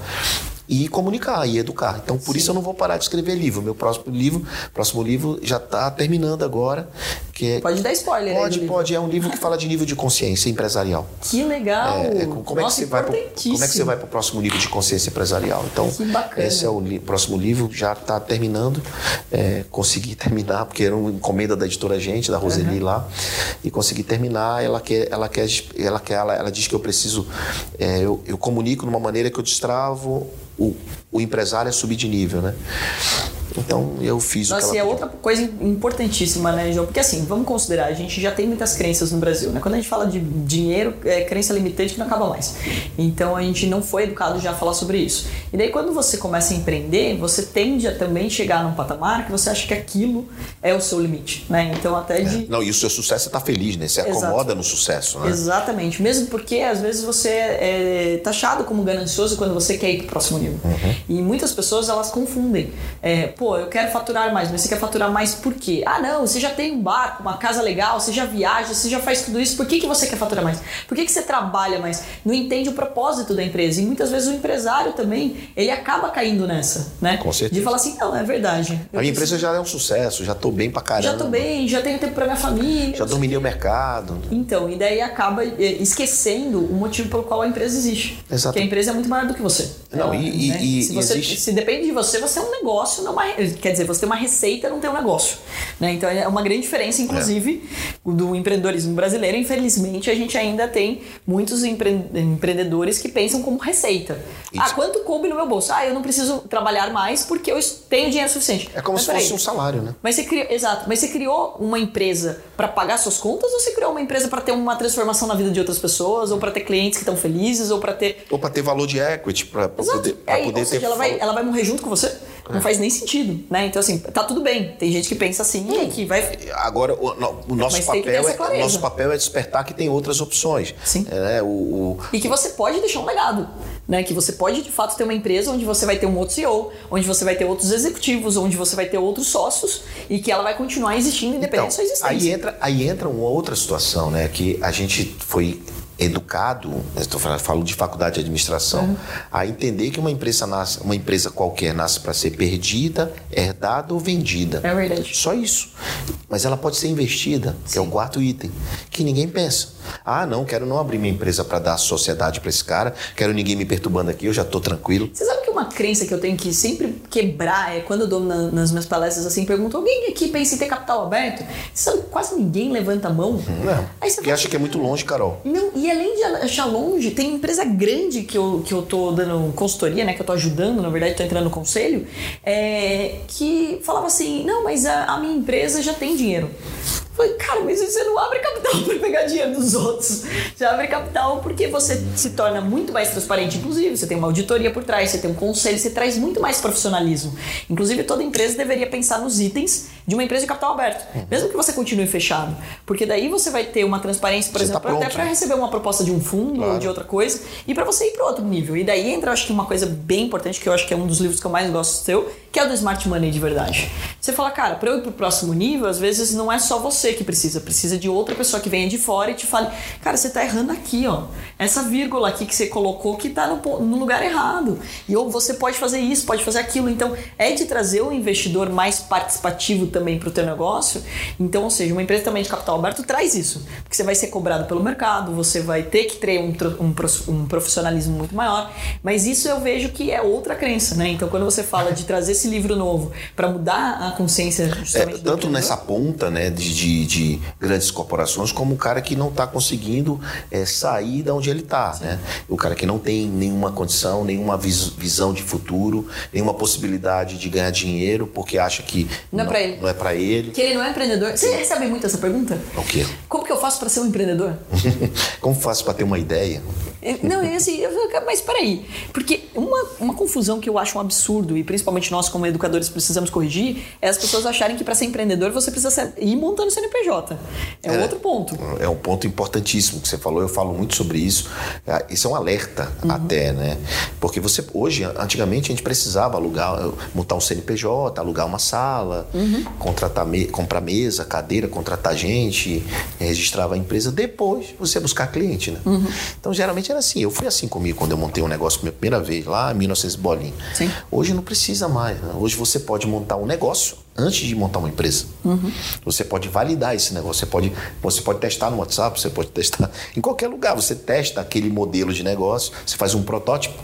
Speaker 2: e comunicar e educar. Então, por Sim. isso eu não vou parar de escrever livro. Meu próximo livro, próximo livro já está terminando agora. Que é,
Speaker 1: pode dar spoiler.
Speaker 2: Pode, pode. É um livro que fala de nível de consciência empresarial.
Speaker 1: Que legal.
Speaker 2: É, é, como, Nossa, é que você vai pro, como é que você vai para o próximo nível de consciência empresarial? Então, esse é o li, próximo livro. Já está terminando. É, consegui terminar porque era uma encomenda da editora Gente, da Roseli uhum. lá, e consegui terminar. Ela quer, ela quer, ela quer, ela, ela diz que eu preciso. É, eu, eu comunico de uma maneira que eu destravo o, o empresário é subir de nível, né? Então eu fiz
Speaker 1: Nossa,
Speaker 2: o que
Speaker 1: ela e é outra coisa importantíssima, né, João? Porque assim, vamos considerar, a gente já tem muitas crenças no Brasil, né? Quando a gente fala de dinheiro, é crença limitante que não acaba mais. Então a gente não foi educado já a falar sobre isso. E daí quando você começa a empreender, você tende a também chegar num patamar que você acha que aquilo é o seu limite, né? Então até de...
Speaker 2: É. Não, e o seu sucesso está feliz, né? Você Exato. acomoda no sucesso, né?
Speaker 1: Exatamente. Mesmo porque às vezes você é taxado como ganancioso quando você quer ir para o próximo nível. Uhum. E muitas pessoas elas confundem. É, pô, eu quero faturar mais, mas você quer faturar mais por quê? Ah, não, você já tem um barco, uma casa legal, você já viaja, você já faz tudo isso, por que, que você quer faturar mais? Por que, que você trabalha mais? Não entende o propósito da empresa. E muitas vezes o empresário também, ele acaba caindo nessa, né?
Speaker 2: Com certeza.
Speaker 1: De falar assim, não, é verdade.
Speaker 2: A minha empresa já é um sucesso, já tô bem pra caramba.
Speaker 1: Já tô bem, já tenho tempo pra minha família.
Speaker 2: Já dominei o mercado.
Speaker 1: Então, e daí acaba é, esquecendo o motivo pelo qual a empresa existe.
Speaker 2: Exato.
Speaker 1: Porque a empresa é muito maior do que você.
Speaker 2: Não, e, né? e,
Speaker 1: se, você,
Speaker 2: existe...
Speaker 1: se depende de você, você é um negócio, não é uma, quer dizer, você tem uma receita, não tem um negócio. Né? Então é uma grande diferença, inclusive, é. do empreendedorismo brasileiro. Infelizmente, a gente ainda tem muitos empre empreendedores que pensam como receita. Isso. Ah, quanto coube no meu bolso? Ah, eu não preciso trabalhar mais porque eu tenho dinheiro suficiente.
Speaker 2: É como mas, se fosse aí. um salário, né?
Speaker 1: Mas você criou, exato. Mas você criou uma empresa para pagar suas contas ou você criou uma empresa para ter uma transformação na vida de outras pessoas ou para ter clientes que estão felizes ou para ter
Speaker 2: ou para ter valor de equity para poder, pra
Speaker 1: poder
Speaker 2: ou seja,
Speaker 1: ela vai, ela vai morrer junto com você? Não é. faz nem sentido, né? Então, assim, tá tudo bem. Tem gente que pensa assim hum, que vai.
Speaker 2: Agora, o, o nosso, papel é, nosso papel é despertar que tem outras opções.
Speaker 1: Sim.
Speaker 2: É, o, o,
Speaker 1: E que você pode deixar um legado. Né? Que você pode, de fato, ter uma empresa onde você vai ter um outro CEO, onde você vai ter outros executivos, onde você vai ter outros sócios e que ela vai continuar existindo independente então, da sua existência.
Speaker 2: Aí entra, aí entra uma outra situação, né? Que a gente foi educado, estou falando, falo de faculdade de administração, uhum. a entender que uma empresa nasce, uma empresa qualquer nasce para ser perdida, herdada ou vendida.
Speaker 1: É verdade.
Speaker 2: Só isso. Mas ela pode ser investida, Sim. que é o quarto item, que ninguém pensa. Ah, não, quero não abrir minha empresa para dar sociedade para esse cara, quero ninguém me perturbando aqui, eu já tô tranquilo.
Speaker 1: Você sabe que uma crença que eu tenho que sempre quebrar é quando eu dou na, nas minhas palestras assim, pergunto: alguém aqui pensa em ter capital aberto? Você sabe, quase ninguém levanta a mão.
Speaker 2: Não.
Speaker 1: Aí você
Speaker 2: Porque
Speaker 1: fala
Speaker 2: acha que é muito longe, Carol.
Speaker 1: Não, e além de achar longe, tem empresa grande que eu, que eu tô dando consultoria, né? Que eu tô ajudando, na verdade, tô entrando no conselho, é, que falava assim: não, mas a, a minha empresa já tem dinheiro. Eu Falei, cara, mas você não abre capital para pegar dinheiro dos outros. Você abre capital porque você se torna muito mais transparente. Inclusive, você tem uma auditoria por trás, você tem um conselho, você traz muito mais profissionalismo. Inclusive, toda empresa deveria pensar nos itens de uma empresa de capital aberto, mesmo que você continue fechado. Porque daí você vai ter uma transparência, por
Speaker 2: Você
Speaker 1: exemplo,
Speaker 2: tá pronto,
Speaker 1: até para
Speaker 2: né?
Speaker 1: receber uma proposta de um fundo ou
Speaker 2: Claro.
Speaker 1: de outra coisa e para você ir para outro nível. E daí entra, acho que uma coisa bem importante, que eu acho que é um dos livros que eu mais gosto seu, que é o do Smart Money de verdade. Você fala, cara, para eu ir pro próximo nível, às vezes não é só você que precisa, precisa de outra pessoa que venha de fora e te fale, cara, você tá errando aqui, ó. Essa vírgula aqui que você colocou que tá no, no lugar errado. E ou você pode fazer isso, pode fazer aquilo. Então, é de trazer o investidor mais participativo também pro teu negócio. Então, ou seja, uma empresa também de capital aberto traz isso. Porque você vai ser cobrado pelo mercado, você vai ter que ter um, um, um profissionalismo muito maior. Mas isso eu vejo que é outra crença, né? Então, quando você fala de trazer esse livro novo para mudar a consciência
Speaker 2: É,
Speaker 1: justamente do
Speaker 2: tanto nessa ponta né, de, de- de grandes corporações, como o cara que não está conseguindo é, sair da onde ele está. Né? O cara que não tem nenhuma condição, nenhuma vis- visão de futuro, nenhuma possibilidade de ganhar dinheiro, porque acha que
Speaker 1: Não é pra ele.
Speaker 2: Não é pra ele.
Speaker 1: Que ele não é empreendedor. Você recebe muito essa pergunta?
Speaker 2: O quê?
Speaker 1: Como que eu faço para ser um empreendedor?
Speaker 2: Como faço para ter uma ideia?
Speaker 1: É, Não, é assim, eu falo, mas peraí. Porque uma, uma confusão que eu acho um absurdo, e principalmente nós, como educadores, precisamos corrigir, é as pessoas acharem que para ser empreendedor você precisa ser, ir montando CNPJ. É,
Speaker 2: É.
Speaker 1: outro ponto.
Speaker 2: É um ponto importantíssimo que você falou, eu falo muito sobre isso. Ah, Isso é um alerta até, né? Porque você hoje, antigamente a gente precisava alugar, montar um CNPJ, alugar uma sala, contratar me, comprar mesa, cadeira, contratar gente, registrava a empresa, depois você buscar cliente, né? Então geralmente era assim. Eu fui assim comigo quando eu montei um negócio pela primeira vez, lá em 1900 bolinha.
Speaker 1: Sim.
Speaker 2: Hoje não precisa mais. né? Hoje você pode montar um negócio antes de montar uma empresa. Você pode validar esse negócio. Você pode, você pode testar no WhatsApp, você pode testar em qualquer lugar. Você testa aquele modelo de negócio, você faz um protótipo.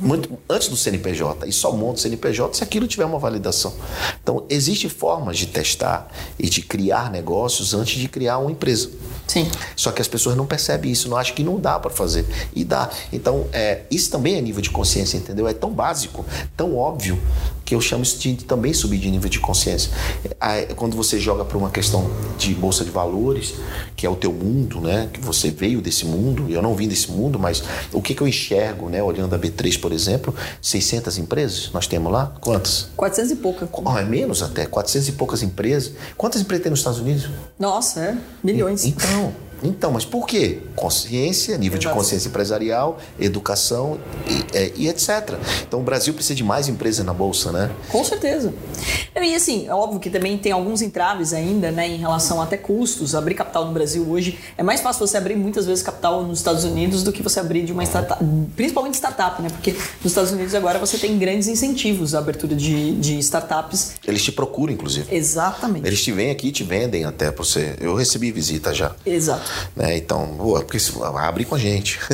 Speaker 2: Muito, antes do CNPJ e só monta o CNPJ se aquilo tiver uma validação. Então, existem formas de testar e de criar negócios antes de criar uma empresa.
Speaker 1: Sim.
Speaker 2: Só que as pessoas não percebem isso, não acham que não dá para fazer. E dá. Então, é, isso também é nível de consciência, entendeu? É tão básico, tão óbvio, que eu chamo isso de também subir de nível de consciência. É, quando você joga para uma questão de bolsa de valores, que é o teu mundo, né? Que você veio desse mundo, e eu não vim desse mundo, mas o que, que eu enxergo, né? Olhando a B3, por exemplo, 600 empresas nós temos lá? Quantas?
Speaker 1: 400 e pouca.
Speaker 2: Oh, é menos até, 400 e poucas empresas. Quantas empresas tem nos Estados Unidos?
Speaker 1: Nossa, é. Milhões.
Speaker 2: Então, know. Então, mas por quê? Consciência, nível de consciência empresarial, educação e, é, e etc. Então o Brasil precisa de mais empresas na Bolsa, né?
Speaker 1: Com certeza. E assim, é óbvio que também tem alguns entraves ainda, né, em relação até custos. Abrir capital no Brasil hoje é mais fácil você abrir muitas vezes capital nos Estados Unidos do que você abrir de uma startup, principalmente startup, né? Porque nos Estados Unidos agora você tem grandes incentivos à abertura de, de startups.
Speaker 2: Eles te procuram, inclusive.
Speaker 1: Exatamente.
Speaker 2: Eles te vêm aqui e te vendem até pra você. Eu recebi visita já.
Speaker 1: Exato.
Speaker 2: Né? Então, boa, porque se- abre com a gente.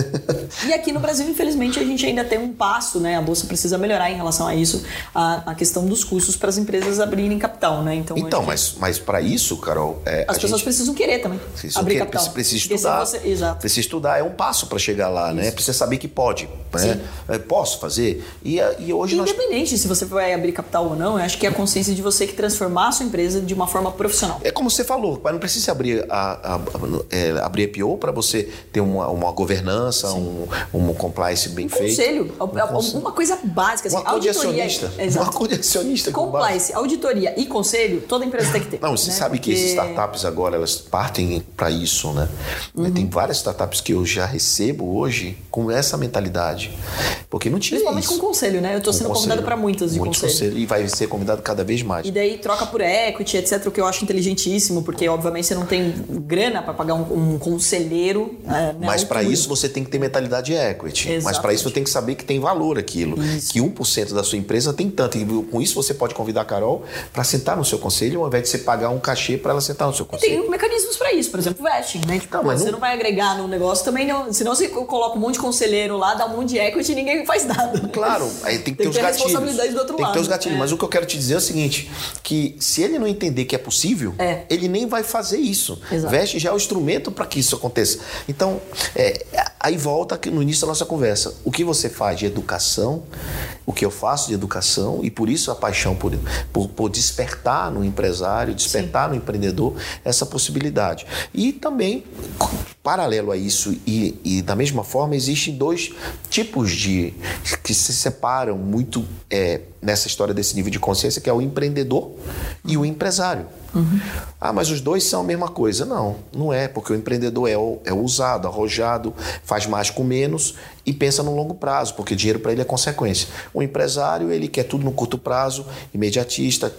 Speaker 1: E aqui no Brasil, infelizmente, a gente ainda tem um passo, né? A bolsa precisa melhorar em relação a isso, a, a questão dos custos para as empresas abrirem capital, né? Então,
Speaker 2: então,
Speaker 1: que
Speaker 2: mas, mas para isso, Carol, é,
Speaker 1: as pessoas
Speaker 2: gente-
Speaker 1: precisam querer também
Speaker 2: Precisa,
Speaker 1: abrir
Speaker 2: que-
Speaker 1: capital.
Speaker 2: precisa-
Speaker 1: Porque
Speaker 2: estudar.
Speaker 1: você- exato.
Speaker 2: Precisa estudar, é um passo para chegar lá, né? Precisa saber que pode. Né? É, Posso fazer? E, a- e hoje nós
Speaker 1: Independente se você vai abrir capital ou não, eu acho que é a consciência de você que transformar a sua empresa de uma forma profissional.
Speaker 2: É como você falou, mas não precisa abrir a, a- a- é, abrir IPO para você ter uma, uma governança, um, um compliance bem feito.
Speaker 1: Conselho,
Speaker 2: Um conselho.
Speaker 1: uma coisa básica, assim,
Speaker 2: Um de
Speaker 1: auditoria. Exato.
Speaker 2: Um com base.
Speaker 1: Compliance, auditoria e conselho, toda empresa tem que ter.
Speaker 2: Não, você
Speaker 1: né?
Speaker 2: sabe que
Speaker 1: Porque-
Speaker 2: esses startups agora elas partem para isso, né?
Speaker 1: Uhum.
Speaker 2: Tem várias startups que eu já recebo hoje com essa mentalidade, porque não tinha
Speaker 1: Principalmente
Speaker 2: isso.
Speaker 1: com conselho, né? Eu
Speaker 2: Com
Speaker 1: sendo
Speaker 2: conselho.
Speaker 1: convidado para muitas de
Speaker 2: Muitos
Speaker 1: conselho.
Speaker 2: conselho, e vai ser convidado cada vez mais.
Speaker 1: E daí troca por equity, etc, o que eu acho inteligentíssimo, porque obviamente você não tem grana para pagar um, um conselheiro. É, né,
Speaker 2: Mas para isso você tem que ter mentalidade equity. Exatamente. Mas para isso você tem que saber que tem valor aquilo. Isso. Que 1% da sua empresa tem tanto. E com isso você pode convidar a Carol para sentar no seu conselho, ao invés de você pagar um cachê para ela sentar no seu conselho.
Speaker 1: E tem mecanismos para isso, por exemplo, vesting, né? Tipo, não, mas você não... não vai agregar no negócio também, não. Senão você coloca um monte de conselheiro lá, dá um monte de equity e ninguém faz nada.
Speaker 2: Claro, aí tem que tem ter os gatilhos.
Speaker 1: responsabilidade do outro
Speaker 2: tem
Speaker 1: lado.
Speaker 2: que ter os gatilhos. É. Mas o que eu quero te dizer é o seguinte: que se ele não entender que é possível, é. ele nem vai fazer isso. Exato. Veste já é o instrumento para que isso aconteça. Então, é, aí volta no início da nossa conversa. O que você faz de educação, o que eu faço de educação, e por isso a paixão por, por, por despertar no empresário, despertar Sim. no empreendedor essa possibilidade. E também, paralelo a isso, e, e da mesma forma, existem dois tipos de. que se separam muito é, nessa história desse nível de consciência, que é o empreendedor e o empresário. Uhum. Ah, mas os dois são a mesma coisa. Não, não é, porque o empreendedor é, é ousado, arrojado, faz mais com menos e pensa no longo prazo, porque dinheiro para ele é consequência. O empresário, ele quer tudo no curto prazo, imediatista,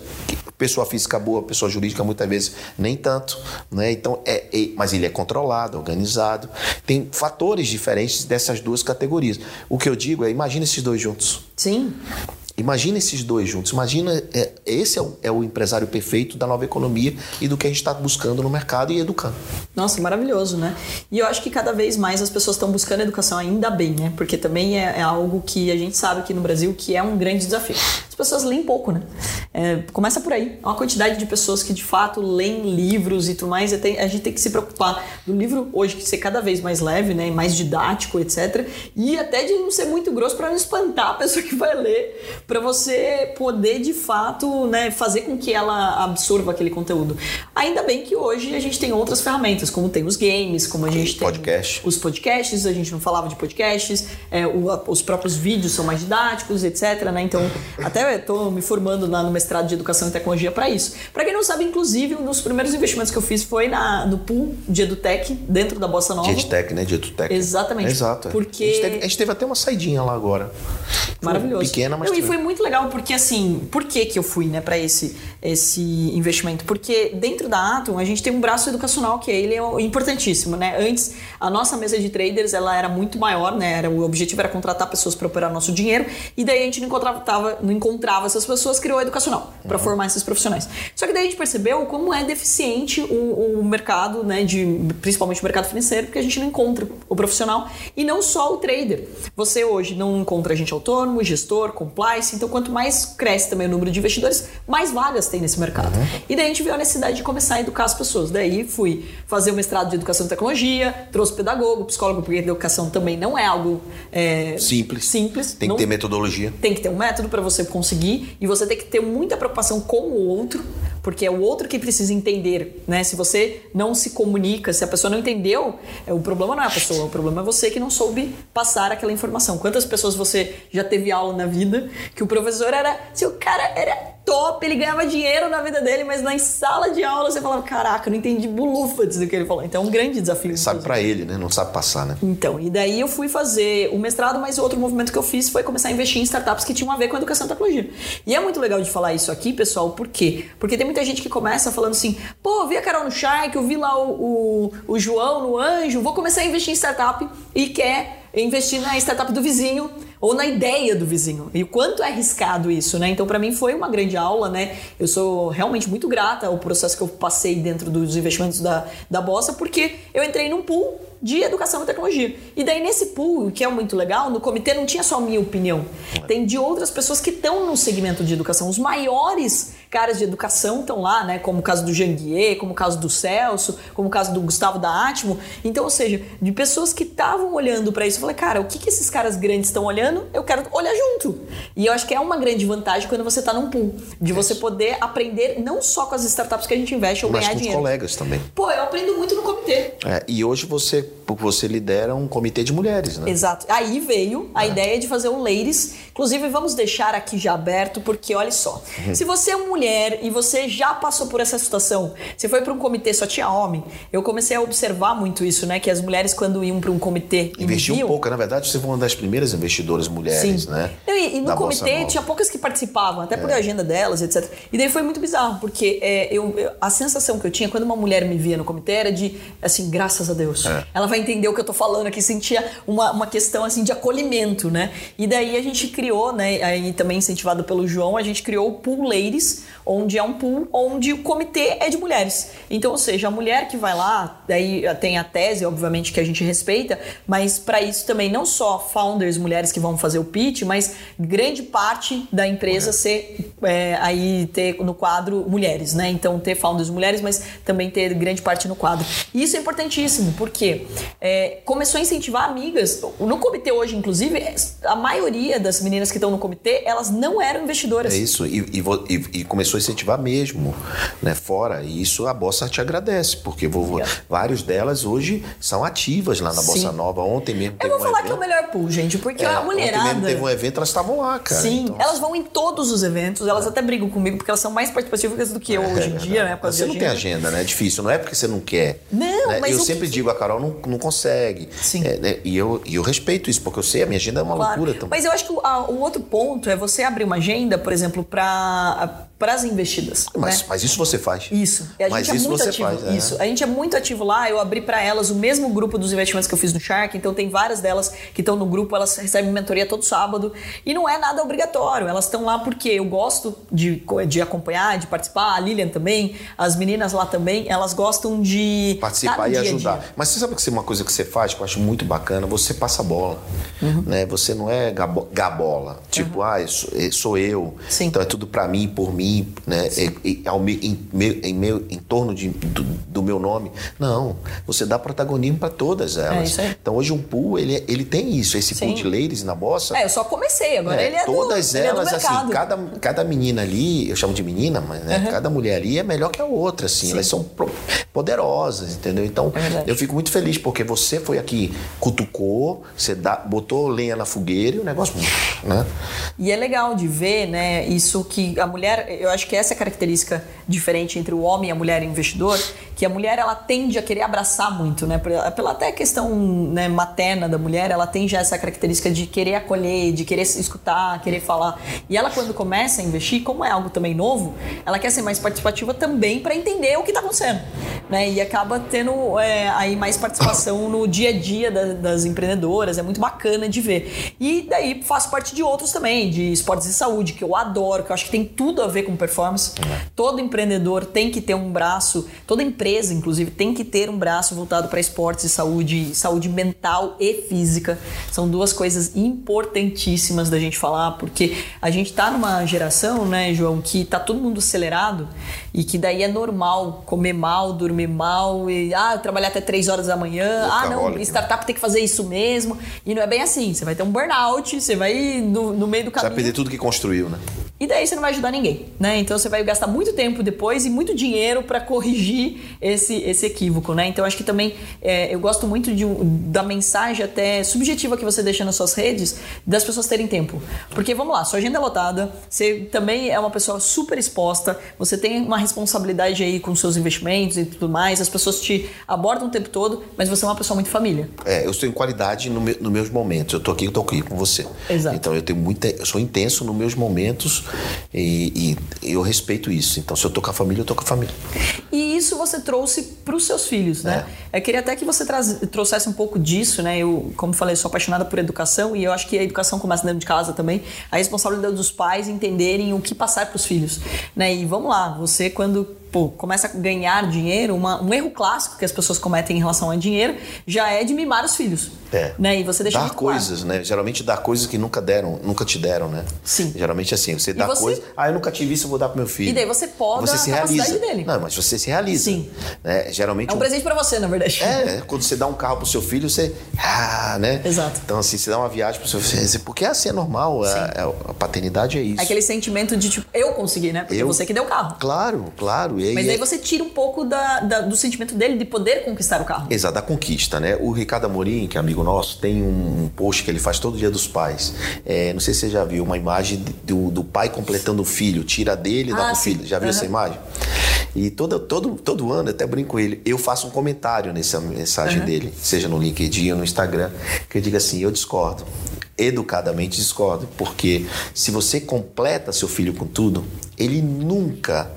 Speaker 2: pessoa física boa, pessoa jurídica muitas vezes nem tanto, né? Então é, é mas ele é controlado, organizado. Tem fatores diferentes dessas duas categorias. O que eu digo é, imagina esses dois juntos.
Speaker 1: Sim.
Speaker 2: Imagina esses dois juntos. Imagina, é, esse é o, é o, empresário perfeito da nova economia e do que a gente está buscando no mercado e educando.
Speaker 1: Nossa, maravilhoso, né? E eu acho que cada vez mais as pessoas estão buscando educação ainda bem, né? Porque também é, é, algo que a gente sabe aqui no Brasil que é um grande desafio. As pessoas leem pouco, né? É, começa por aí. Uma quantidade de pessoas que de fato leem livros e tudo mais. A gente tem que se preocupar do livro hoje que ser cada vez mais leve, né? Mais didático, etc. E até de não ser muito grosso para não espantar a pessoa que vai ler para você poder de fato né, fazer com que ela absorva aquele conteúdo. Ainda bem que hoje a gente tem outras ferramentas, como tem os games, como a gente tem
Speaker 2: Podcast.
Speaker 1: os podcasts, a gente não falava de podcasts, é, o, os próprios vídeos são mais didáticos, etc. Né? Então, até estou me formando na, no mestrado de educação e tecnologia para isso. Para quem não sabe, inclusive, um dos primeiros investimentos que eu fiz foi na, no pool de EduTech, dentro da Bossa Nova.
Speaker 2: De EdTech, né? De EduTech.
Speaker 1: Exatamente.
Speaker 2: Exato. É.
Speaker 1: Porque...
Speaker 2: A gente, teve, a gente teve até uma saidinha lá agora.
Speaker 1: Maravilhoso.
Speaker 2: Pequena, mas.
Speaker 1: Não, e foi muito legal porque assim, por que que eu fui, né, para esse esse investimento? Porque dentro da Atom a gente tem um braço educacional que ele é importantíssimo, né? Antes a nossa mesa de traders ela era muito maior, né? Era o objetivo era contratar pessoas para operar nosso dinheiro e daí a gente não encontrava, tava, não encontrava essas pessoas, criou a educacional para uhum. formar esses profissionais. Só que daí a gente percebeu como é deficiente o, o mercado, né, de principalmente o mercado financeiro, porque a gente não encontra o profissional e não só o trader. Você hoje não encontra gente autônomo, gestor, compliance, então quanto mais cresce também o número de investidores, mais vagas tem nesse mercado. Uhum. E daí a gente viu a necessidade de começar a educar as pessoas. Daí fui fazer o mestrado de educação e tecnologia, trouxe pedagogo, psicólogo, porque a educação também não é algo é,
Speaker 2: simples.
Speaker 1: simples.
Speaker 2: Tem
Speaker 1: não,
Speaker 2: que ter metodologia.
Speaker 1: Tem que ter um método para você conseguir e você tem que ter muita preocupação com o outro, porque é o outro que precisa entender, né? Se você não se comunica, se a pessoa não entendeu, é, o problema não é a pessoa, o problema é você que não soube passar aquela informação. Quantas pessoas você já teve aula na vida que o professor era, se o cara era top, ele ganhava dinheiro na vida dele, mas na sala de aula você falava, caraca, não entendi bulufas do que ele falou. Então é um grande desafio.
Speaker 2: Sabe para ele, né? Não sabe passar, né?
Speaker 1: Então, e daí eu fui fazer o mestrado, mas outro movimento que eu fiz foi começar a investir em startups que tinham a ver com educação e tecnologia. E é muito legal de falar isso aqui, pessoal, por quê? Porque tem muita gente que começa falando assim, pô, eu vi a Carol no Shark, eu vi lá o, o, o João no Anjo, vou começar a investir em startup e quer investir na startup do vizinho ou na ideia do vizinho. E o quanto é arriscado isso, né? Então, para mim foi uma grande aula, né? Eu sou realmente muito grata ao processo que eu passei dentro dos investimentos da, da Bossa, porque eu entrei num pool de educação e tecnologia. E daí nesse pool, que é muito legal, no comitê não tinha só minha opinião. Tem de outras pessoas que estão no segmento de educação. Os maiores caras de educação estão lá, né? Como o caso do Janguier, como o caso do Celso, como o caso do Gustavo da Atmo. Então, ou seja, de pessoas que estavam olhando para isso, eu falei, cara, o que, que esses caras grandes estão olhando? Eu quero olhar junto. E eu acho que é uma grande vantagem quando você está num pool, de você poder aprender não só com as startups que a gente investe ou
Speaker 2: Mas
Speaker 1: ganhar
Speaker 2: com
Speaker 1: dinheiro.
Speaker 2: Mas colegas também.
Speaker 1: Pô, eu aprendo muito no comitê.
Speaker 2: É, e hoje você você lidera um comitê de mulheres, né?
Speaker 1: Exato. Aí veio a é. ideia de fazer um Ladies. Inclusive, vamos deixar aqui já aberto, porque olha só. Uhum. Se você é mulher e você já passou por essa situação, você foi para um comitê só tinha homem, eu comecei a observar muito isso, né? Que as mulheres, quando iam para um comitê.
Speaker 2: Investiu um pouco, na verdade, você foi uma das primeiras investidoras mulheres,
Speaker 1: Sim.
Speaker 2: né?
Speaker 1: E, e no comitê tinha poucas que participavam, até por é. agenda delas, etc. E daí foi muito bizarro, porque é, eu, eu, a sensação que eu tinha quando uma mulher me via no comitê era de, assim, graças a Deus. É. Ela vai entender o que eu tô falando aqui, sentia uma, uma questão, assim, de acolhimento, né? E daí a gente criou, né, aí também incentivado pelo João, a gente criou o Pool Ladies, onde é um pool onde o comitê é de mulheres. Então, ou seja, a mulher que vai lá, daí tem a tese, obviamente, que a gente respeita, mas para isso também não só founders, mulheres que vão fazer o pitch, mas grande parte da empresa ser é, aí ter no quadro mulheres, né? Então ter founders mulheres, mas também ter grande parte no quadro. E isso é importantíssimo, porque é, começou a incentivar amigas. No comitê hoje, inclusive, a maioria das meninas que estão no comitê, elas não eram investidoras.
Speaker 2: É isso, e, e, e começou a incentivar mesmo, né? Fora, e isso a Bossa te agradece, porque vou, vários delas hoje são ativas lá na Sim. Bossa Nova. Ontem mesmo
Speaker 1: Eu vou um falar evento. que é o melhor pool, gente, porque é, a mulherada...
Speaker 2: Ontem mesmo teve um evento, elas estavam lá, cara.
Speaker 1: Sim, então... elas vão em todos os eventos, elas até brigam comigo, porque elas são mais participativas do que eu é, hoje em dia, né?
Speaker 2: Você não tem agenda, né? É difícil, não é porque você não quer.
Speaker 1: Não,
Speaker 2: né?
Speaker 1: mas
Speaker 2: Eu sempre que... digo, a Carol não, não consegue.
Speaker 1: Sim.
Speaker 2: É, né? e, eu, e eu respeito isso, porque eu sei, a minha agenda é uma claro. loucura também.
Speaker 1: Mas eu acho que o, a, o outro ponto é você abrir uma agenda, por exemplo, para para as investidas.
Speaker 2: Mas,
Speaker 1: né?
Speaker 2: mas isso você faz.
Speaker 1: Isso. a
Speaker 2: mas
Speaker 1: gente
Speaker 2: isso
Speaker 1: é muito
Speaker 2: você
Speaker 1: ativo.
Speaker 2: faz. É.
Speaker 1: Isso. A gente é muito ativo lá. Eu abri para elas o mesmo grupo dos investimentos que eu fiz no Shark. Então tem várias delas que estão no grupo. Elas recebem mentoria todo sábado e não é nada obrigatório. Elas estão lá porque eu gosto de, de acompanhar, de participar. A Lilian também, as meninas lá também. Elas gostam de
Speaker 2: participar e ajudar. Mas você sabe que é uma coisa que você faz que eu acho muito bacana. Você passa a bola, uhum. né? Você não é gabola. Tipo, uhum. ah, sou eu.
Speaker 1: Sim.
Speaker 2: Então é tudo para mim, por mim, né? em, em, em, meu, em torno de, do, do, meu nome. Não, você dá protagonismo para todas elas.
Speaker 1: É
Speaker 2: então hoje um pool, ele, ele tem isso, esse Sim. pool de ladies na bossa.
Speaker 1: É, eu só comecei, agora é, ele é
Speaker 2: Todas
Speaker 1: do,
Speaker 2: elas,
Speaker 1: é
Speaker 2: assim, cada, cada menina ali, eu chamo de menina, mas né, uhum. cada mulher ali é melhor que a outra, assim, Sim. elas são poderosas, entendeu? Então,
Speaker 1: é
Speaker 2: eu fico muito feliz porque você foi aqui, cutucou, você dá, botou lenha na fogueira e o negócio, né?
Speaker 1: E é legal de ver, né, isso que a mulher, eu acho que essa é a característica diferente entre o homem e a mulher investidor, que a mulher ela tende a querer abraçar muito, né? Pela até questão né, materna da mulher, ela tem já essa característica de querer acolher, de querer escutar, querer falar. E ela quando começa a investir, como é algo também novo, ela quer ser mais participativa também para entender o que está acontecendo, né? E acaba tendo é, aí mais participação no dia a dia da, das empreendedoras, é muito bacana de ver. E daí faço parte de outros também, de esportes e saúde, que eu adoro, que eu acho que tem tudo a ver com performance. Todo empreendedor tem que ter um braço, toda empresa, inclusive, tem que ter um braço voltado para esportes e saúde, saúde mental e física. São duas coisas importantíssimas da gente falar, porque a gente está numa geração, né, João, que tá todo mundo acelerado e que daí é normal comer mal, dormir mal e ah, trabalhar até três horas da manhã. ah, não, startup tem que fazer isso mesmo. E não é bem assim. Você vai ter um burnout, você vai no, no meio do caminho.
Speaker 2: Você vai perder tudo que construiu, né?
Speaker 1: E daí você não vai ajudar ninguém, né? Então você vai gastar muito tempo depois e muito dinheiro para corrigir esse, esse equívoco, né? Então acho que também é, eu gosto muito de, da mensagem até subjetiva que você deixa nas suas redes das pessoas terem tempo. Porque vamos lá, sua agenda é lotada, você também é uma pessoa super exposta, você tem uma responsabilidade aí com seus investimentos e tudo mais, as pessoas te abordam o tempo todo, mas você é uma pessoa muito família.
Speaker 2: É, eu estou em qualidade no nos meus momentos. Eu tô aqui, eu tô aqui com você.
Speaker 1: Exato.
Speaker 2: Então eu tenho muita, eu sou intenso nos meus momentos e, e, eu respeito isso. Então, se eu tô com a família, eu tô com a família.
Speaker 1: E isso você trouxe para os seus filhos, né? É. Eu queria até que você traz, trouxesse um pouco disso, né? Eu, como falei, sou apaixonada por educação e eu acho que a educação começa dentro de casa também. A responsabilidade dos pais entenderem o que passar para os filhos, né? E vamos lá, você quando pô, começa a ganhar dinheiro, uma, um erro clássico que as pessoas cometem em relação ao dinheiro já é de mimar os filhos.
Speaker 2: É.
Speaker 1: Né? E você deixa
Speaker 2: dar
Speaker 1: claro.
Speaker 2: coisas, né? Geralmente dar coisas que nunca deram, nunca te deram, né?
Speaker 1: Sim.
Speaker 2: Geralmente assim, você dá
Speaker 1: você-
Speaker 2: coisas. Ah, eu nunca tive isso, eu vou dar pro meu filho.
Speaker 1: E daí você poda
Speaker 2: você
Speaker 1: a
Speaker 2: se realiza.
Speaker 1: dele.
Speaker 2: Não, mas você se realiza.
Speaker 1: Sim.
Speaker 2: Né? Geralmente
Speaker 1: É um presente pra você, na verdade.
Speaker 2: É, quando você dá um carro pro seu filho, você. Ah, né?
Speaker 1: Exato.
Speaker 2: Então, assim, você dá uma viagem pro seu filho. Porque assim é normal. A, a paternidade é isso.
Speaker 1: É aquele sentimento de tipo, eu consegui, né? Porque
Speaker 2: Eu-
Speaker 1: você que deu o carro.
Speaker 2: Claro, claro. E aí
Speaker 1: Mas
Speaker 2: é-
Speaker 1: você tira um pouco da, da- do sentimento dele de poder conquistar o carro.
Speaker 2: Exato, da conquista, né? O Ricardo Amorim, que é amigo nosso, tem um, post que ele faz todo dia dos pais. É, não sei se você já viu uma imagem do, do pai completando o filho, tira dele e dá
Speaker 1: Ah,
Speaker 2: pro
Speaker 1: sim.
Speaker 2: filho. Já viu
Speaker 1: Aham.
Speaker 2: essa imagem? E todo, todo, todo ano, eu até brinco com ele, eu faço um comentário nessa mensagem
Speaker 1: Aham.
Speaker 2: dele, seja no LinkedIn ou no Instagram, que eu diga assim, eu discordo. Educadamente discordo, porque se você completa seu filho com tudo, ele nunca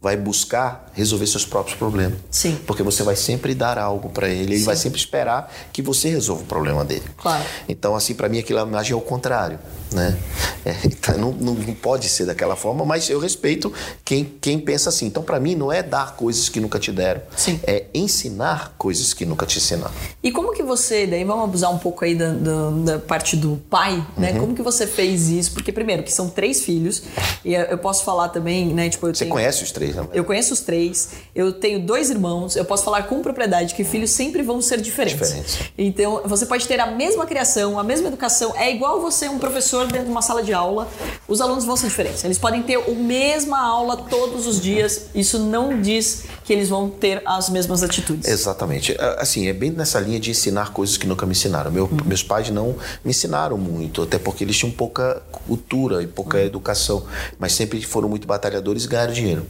Speaker 2: vai buscar resolver seus próprios problemas.
Speaker 1: Sim.
Speaker 2: Porque você vai sempre dar algo para ele, ele vai sempre esperar que você resolva o problema dele.
Speaker 1: Claro.
Speaker 2: Então, assim, para mim aquela imagem é o contrário, né? É, então, não, não, pode ser daquela forma, mas eu respeito quem, quem pensa assim. Então, para mim, não é dar coisas que nunca te deram,
Speaker 1: Sim.
Speaker 2: é ensinar coisas que nunca te ensinaram.
Speaker 1: E como que você, daí vamos abusar um pouco aí da, da, da parte do pai, né?
Speaker 2: Uhum.
Speaker 1: Como que você fez isso? Porque primeiro, que são três filhos, e eu posso falar também, né? Tipo, eu
Speaker 2: Você
Speaker 1: tenho-
Speaker 2: conhece os três, né?
Speaker 1: Eu conheço os três, eu tenho dois irmãos, eu posso falar com propriedade que filhos sempre vão ser diferentes.
Speaker 2: Diferentes.
Speaker 1: Então, você pode ter a mesma criação, a mesma educação, é igual você um professor dentro de uma sala de aula, os alunos vão ser diferentes. Eles podem ter a mesma aula todos os dias, isso não diz que eles vão ter as mesmas atitudes.
Speaker 2: Exatamente. É, Assim, é bem nessa linha de ensinar coisas que nunca me ensinaram. Meu- Meus pais não me ensinaram muito, até porque eles tinham pouca cultura e pouca educação, mas sempre foram muito batalhadores e ganharam dinheiro.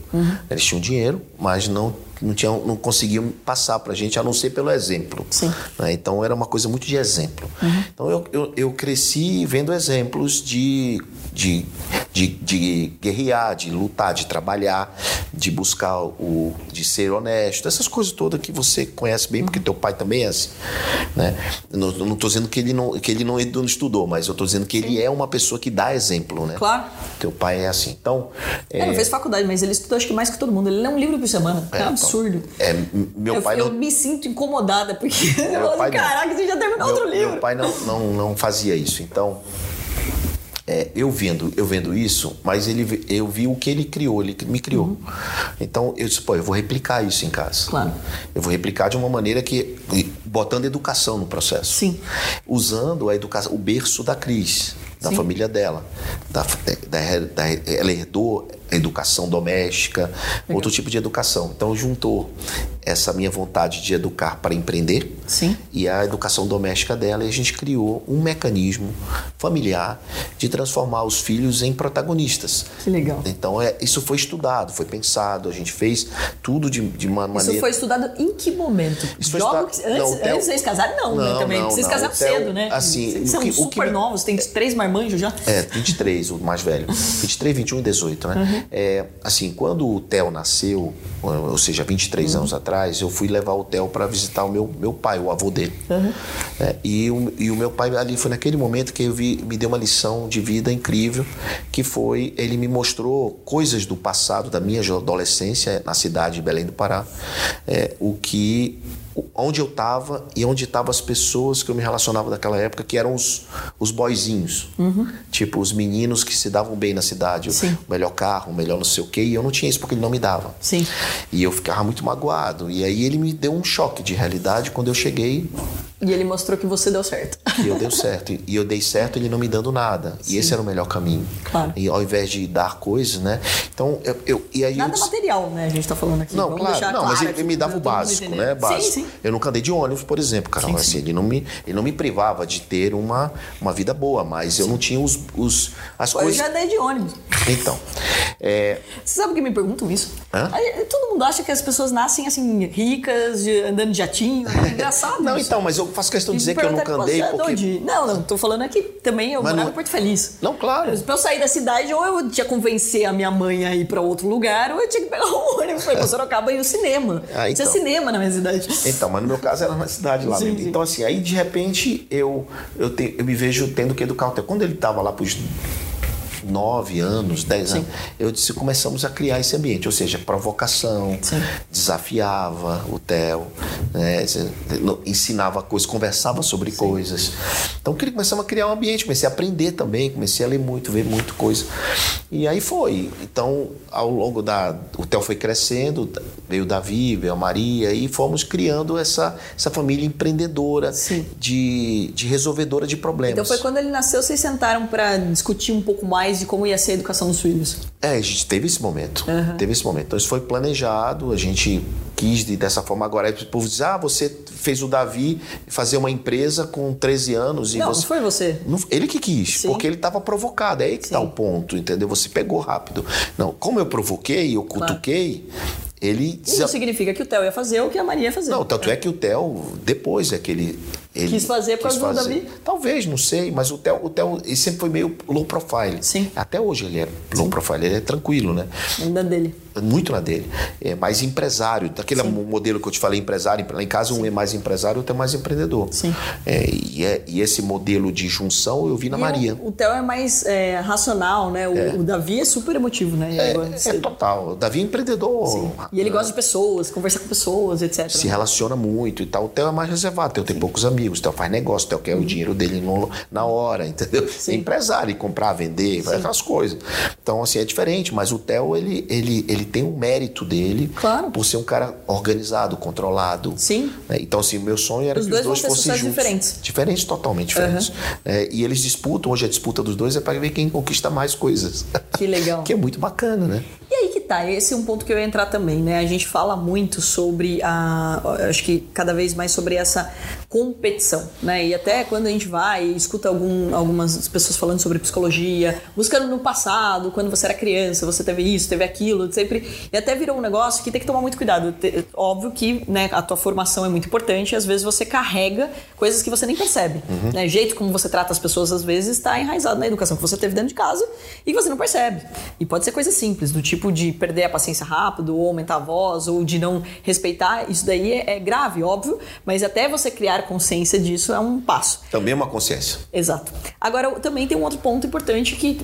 Speaker 2: Eles tinham dinheiro, mas não não, tinham, não conseguiam passar pra gente, a não ser pelo exemplo.
Speaker 1: Sim.
Speaker 2: né? Então era uma coisa muito de exemplo. Então eu, eu, eu cresci vendo exemplos de, de, de, de guerrear, de lutar, de trabalhar, de buscar o. de ser honesto, essas coisas todas que você conhece bem, porque teu pai também é assim. Né? Não, não tô dizendo que ele não, que ele não estudou, mas eu tô dizendo que ele é uma pessoa que dá exemplo, né?
Speaker 1: Claro.
Speaker 2: Teu pai é assim. Então.
Speaker 1: Ele não fez faculdade, mas ele estudou acho que mais que todo mundo. Ele lê um livro por semana. É, um
Speaker 2: então,
Speaker 1: absurdo.
Speaker 2: É, meu
Speaker 1: eu,
Speaker 2: pai
Speaker 1: eu
Speaker 2: não.
Speaker 1: me sinto incomodada, porque eu
Speaker 2: Meu
Speaker 1: falo,
Speaker 2: pai não.
Speaker 1: caraca, você já terminou
Speaker 2: meu,
Speaker 1: outro livro.
Speaker 2: Meu pai não, não, não fazia isso. Então, é, eu vendo eu vendo isso, mas ele, eu vi o que ele criou, ele me criou. Então, eu disse, pô, eu vou replicar isso em casa.
Speaker 1: Uhum. Claro.
Speaker 2: Eu vou replicar de uma maneira que... botando educação no processo.
Speaker 1: Sim.
Speaker 2: Usando a educação, o berço da Cris, da
Speaker 1: Sim.
Speaker 2: família dela. Da, da, da- ela herdou educação doméstica, outro tipo de educação. Então, juntou essa minha vontade de educar para empreender
Speaker 1: Sim.
Speaker 2: e a educação doméstica dela, e a gente criou um mecanismo familiar de transformar os filhos em protagonistas.
Speaker 1: Que legal.
Speaker 2: Então, é, isso foi estudado, foi pensado, a gente fez tudo de, de uma maneira.
Speaker 1: Isso foi estudado em que momento?
Speaker 2: Isso estudado-
Speaker 1: que- antes,
Speaker 2: não,
Speaker 1: antes de vocês casarem, não, né?
Speaker 2: Não,
Speaker 1: Também.
Speaker 2: não,
Speaker 1: vocês
Speaker 2: não,
Speaker 1: casaram
Speaker 2: Theo-
Speaker 1: cedo, né?
Speaker 2: assim,
Speaker 1: vocês são
Speaker 2: que- que
Speaker 1: super
Speaker 2: me-
Speaker 1: novos, tem três marmanjos já.
Speaker 2: É, 23, o mais velho. 23, 21 e 18, né?
Speaker 1: Uhum.
Speaker 2: É, assim, quando o Theo nasceu, ou seja, 23
Speaker 1: Uhum.
Speaker 2: anos atrás, eu fui levar o Theo para visitar o meu, meu pai, o avô dele.
Speaker 1: Uhum.
Speaker 2: É, e, o, e o meu pai ali foi naquele momento que eu vi, me deu uma lição de vida incrível, que foi, ele me mostrou coisas do passado, da minha adolescência, na cidade de Belém do Pará, é, o que onde eu estava e onde estavam as pessoas que eu me relacionava naquela época, que eram os, os boyzinhos. Tipo, os meninos que se davam bem na cidade. o-
Speaker 1: Sim.
Speaker 2: O melhor carro, o melhor não sei o quê. E eu não tinha isso porque ele não me dava.
Speaker 1: Sim.
Speaker 2: E eu ficava muito magoado. E aí ele me deu um choque de realidade quando eu cheguei
Speaker 1: E ele mostrou que você deu certo.
Speaker 2: e eu deu certo. E eu dei certo ele não me dando nada. E esse era o melhor caminho.
Speaker 1: Claro.
Speaker 2: E ao invés de dar coisas, né? Então, eu... eu e aí
Speaker 1: Nada
Speaker 2: eu,
Speaker 1: material, né? A gente tá falando aqui.
Speaker 2: Não,
Speaker 1: Vamos
Speaker 2: claro, não, mas
Speaker 1: claro
Speaker 2: ele,
Speaker 1: aqui
Speaker 2: ele me dava o básico, né? Básico.
Speaker 1: Sim, sim.
Speaker 2: Eu nunca andei de ônibus, por exemplo, Carol.
Speaker 1: Sim,
Speaker 2: assim,
Speaker 1: sim.
Speaker 2: Ele, não me, ele não me privava de ter uma, uma vida boa, mas eu não tinha os, os, as
Speaker 1: Pô, Eu
Speaker 2: coisas.
Speaker 1: já dei de ônibus.
Speaker 2: Então, é,
Speaker 1: Você sabe que me perguntam isso?
Speaker 2: Hã?
Speaker 1: Aí, todo mundo acha que as pessoas nascem assim, ricas, de- andando de jatinho. É engraçado.
Speaker 2: não,
Speaker 1: isso.
Speaker 2: então, mas eu faço questão de dizer que eu nunca andei
Speaker 1: "Você é de
Speaker 2: porque.
Speaker 1: onde?" Não, não, tô falando aqui também, eu
Speaker 2: Mas
Speaker 1: morava
Speaker 2: não-
Speaker 1: em Porto Feliz.
Speaker 2: Não, claro.
Speaker 1: Pra eu sair da cidade, ou eu tinha que convencer a minha mãe a ir pra outro lugar, ou eu tinha que pegar um ônibus pra ir pra Sorocaba e ao cinema.
Speaker 2: Ah, então.
Speaker 1: Tinha cinema na minha cidade.
Speaker 2: Então, mas no meu caso era na cidade lá
Speaker 1: Sim,
Speaker 2: mesmo.
Speaker 1: sim.
Speaker 2: Então, assim, aí de repente eu, eu, te- eu me vejo tendo que educar o Theo. Quando ele tava lá pros nove anos, dez
Speaker 1: Sim.
Speaker 2: anos, eu disse, começamos a criar esse ambiente, ou seja, provocação,
Speaker 1: Sim.
Speaker 2: desafiava o Theo, né, ensinava coisas, conversava sobre coisas. Então, começamos a criar um ambiente, comecei a aprender também, comecei a ler muito, ver muita coisa. E aí foi. Então, ao longo da. O Theo foi crescendo, veio o Davi, veio a Maria, e fomos criando essa, essa família empreendedora,
Speaker 1: Sim.
Speaker 2: de, de resolvedora de problemas.
Speaker 1: Então foi quando ele nasceu, vocês sentaram para discutir um pouco mais de como ia ser a educação dos filhos.
Speaker 2: É, a gente teve esse momento. Teve esse momento. Então isso foi planejado, a gente quis de, dessa forma. Agora, o povo diz: ah, você fez o Davi fazer uma empresa com 13 anos e
Speaker 1: Não,
Speaker 2: você.
Speaker 1: não foi você.
Speaker 2: Não- ele que quis,
Speaker 1: Sim.
Speaker 2: porque ele estava provocado. É aí que está o ponto, entendeu? Você pegou rápido. Não, como eu provoquei, eu cutuquei, ele.
Speaker 1: Isso significa que o Theo ia fazer ou que a Maria ia fazer.
Speaker 2: Não, tanto é que o Theo, depois é que ele. Ele
Speaker 1: Quis fazer por causa do. Davi?
Speaker 2: Talvez, não sei, mas o Theo, o Theo ele sempre foi meio low profile.
Speaker 1: Sim.
Speaker 2: Até hoje ele é low profile, ele é tranquilo, né?
Speaker 1: Ainda dele.
Speaker 2: Muito na dele. É mais empresário. Daquele modelo que eu te falei, empresário. Lá em casa, um é mais empresário, outro é mais empreendedor.
Speaker 1: Sim.
Speaker 2: É, e, é- e esse modelo de junção eu vi na
Speaker 1: E
Speaker 2: Maria.
Speaker 1: O, o Theo é mais é, racional, né? O, o Davi é super emotivo, né?
Speaker 2: É, é total. O Davi é empreendedor.
Speaker 1: E ele gosta de pessoas, conversar com pessoas, etc.
Speaker 2: se relaciona muito e tal. O Theo é mais reservado, tem poucos amigos, o Theo faz negócio, o Theo quer o dinheiro dele no- na hora, entendeu? É empresário, comprar, vender, faz essas coisas. Então, assim, é diferente, mas o Theo, ele, ele, ele tem um mérito dele
Speaker 1: Claro.
Speaker 2: por ser um cara organizado, controlado.
Speaker 1: Sim.
Speaker 2: né? Então, assim, o meu sonho era
Speaker 1: Os
Speaker 2: que
Speaker 1: dois
Speaker 2: os dois fossem juntos.
Speaker 1: diferentes.
Speaker 2: Diferentes, totalmente diferentes. É, e eles disputam, hoje a disputa dos dois é para ver quem conquista mais coisas.
Speaker 1: Que legal.
Speaker 2: que é muito bacana, né?
Speaker 1: E aí que tá, esse é um ponto que eu ia entrar também, né? A gente fala muito sobre a. Acho que cada vez mais sobre essa competição, né? E até quando a gente vai e escuta algum, algumas pessoas falando sobre psicologia, buscando no passado, quando você era criança, você teve isso, teve aquilo, sempre. E até virou um negócio que tem que tomar muito cuidado. Óbvio que né, a tua formação é muito importante e às vezes você carrega coisas que você nem percebe. Né? O jeito como você trata as pessoas, às vezes, está enraizado na educação que você teve dentro de casa e que você não percebe. E pode ser coisa simples, do tipo de perder a paciência rápido, ou aumentar a voz, ou de não respeitar. Isso daí é, é grave, óbvio, mas até você criar consciência disso é um passo.
Speaker 2: Também é uma consciência.
Speaker 1: Exato. Agora, também tem um outro ponto importante que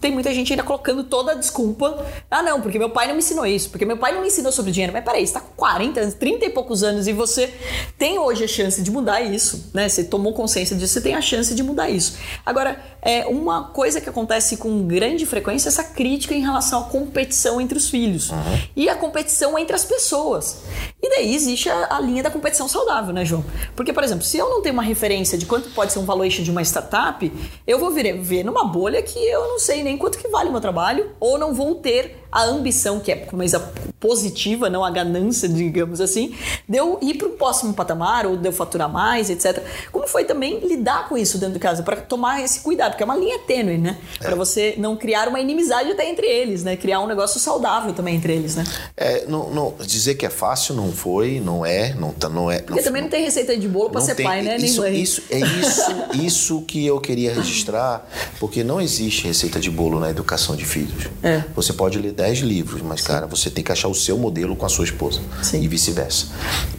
Speaker 1: tem muita gente ainda colocando toda a desculpa. Ah, não, porque meu pai não me ensinou isso, porque meu pai não me ensinou sobre dinheiro. Mas peraí, você tá com 40 anos, 30 e poucos anos e você tem hoje a chance de mudar isso, né? Você tomou consciência disso, você tem a chance de mudar isso. Agora, é uma coisa que acontece com grande frequência é essa crítica em relação à competição entre os filhos e a competição entre as pessoas. E daí existe a, a linha da competição saudável, né, João? Porque, por exemplo, se eu não tenho uma referência de quanto pode ser um valuation de uma startup, eu vou vir, ver numa bolha que eu não sei nem quanto que vale o meu trabalho, ou não vou ter a ambição, que é coisa positiva, não a ganância, digamos assim, de eu ir para um próximo patamar, ou de eu faturar mais, etc. Como foi também lidar com isso dentro de casa, para tomar esse cuidado, porque é uma linha tênue, né? Para você não criar uma inimizade até entre eles, né? Criar um negócio saudável também entre eles, né?
Speaker 2: É, não, não- dizer que é fácil não foi, não é, não, tá- não é.
Speaker 1: Porque também não tem receita de bolo para
Speaker 2: não
Speaker 1: ser
Speaker 2: tem-
Speaker 1: pai, né? Nem
Speaker 2: Isso,
Speaker 1: mãe.
Speaker 2: isso, é isso, isso que eu queria registrar, porque não existe receita de bolo na educação de filhos.
Speaker 1: É.
Speaker 2: Você pode ler 10 livros, mas, cara, você tem que achar o seu modelo com a sua esposa.
Speaker 1: Sim.
Speaker 2: E vice-versa.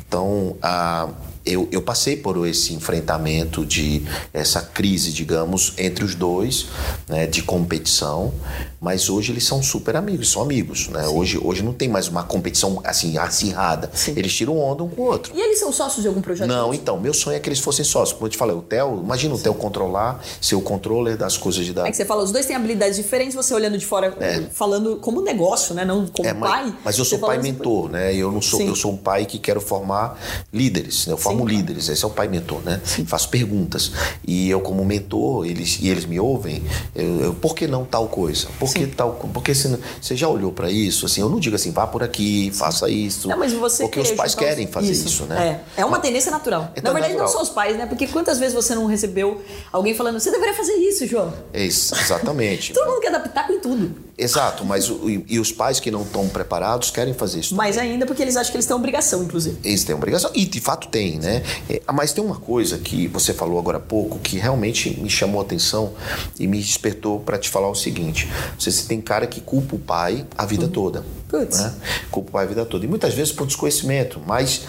Speaker 2: Então, a. Eu, eu passei por esse enfrentamento de essa crise, digamos, entre os dois, né, de competição, mas hoje eles são super amigos, são amigos, né? Hoje, hoje não tem mais uma competição assim acirrada.
Speaker 1: Sim.
Speaker 2: Eles tiram onda um com o outro.
Speaker 1: E eles são sócios de algum projeto?
Speaker 2: Não, então, meu sonho é que eles fossem sócios. Como eu te falei, o Theo, imagina o Theo controlar, ser o controller das coisas de dar.
Speaker 1: É que você fala, os dois têm habilidades diferentes, você olhando de fora, falando como negócio, né? Não como
Speaker 2: É, mas,
Speaker 1: pai.
Speaker 2: mas eu sou pai
Speaker 1: assim,
Speaker 2: mentor, né? Eu não sou,
Speaker 1: Sim.
Speaker 2: eu sou um pai que quero formar líderes, né? Eu formo líderes, esse é o pai mentor, né? Faço perguntas. E eu como mentor, eles e eles me ouvem, eu, eu, por que não tal coisa? Por que tal, co- porque você, você já olhou para isso? Assim, eu não digo assim, vá por aqui, faça isso.
Speaker 1: Não, mas você
Speaker 2: porque os pais querem fazer isso, né?
Speaker 1: É, é uma tendência natural.
Speaker 2: É
Speaker 1: Na verdade,
Speaker 2: natural.
Speaker 1: não só os pais, né? Porque quantas vezes você não recebeu alguém falando, você deveria fazer isso, João?
Speaker 2: É isso, exatamente.
Speaker 1: Todo mundo quer adaptar com tudo.
Speaker 2: Exato, mas o- e, e os pais que não estão preparados querem fazer isso.
Speaker 1: Mais ainda porque eles acham que eles têm obrigação, inclusive.
Speaker 2: Eles têm obrigação, e de fato tem, né? É, mas tem uma coisa que você falou agora há pouco que realmente me chamou a atenção e me despertou para te falar o seguinte: você se tem cara que culpa o pai a vida toda.
Speaker 1: Putz.
Speaker 2: Né? Culpa o pai a vida toda. E muitas vezes por desconhecimento. Mas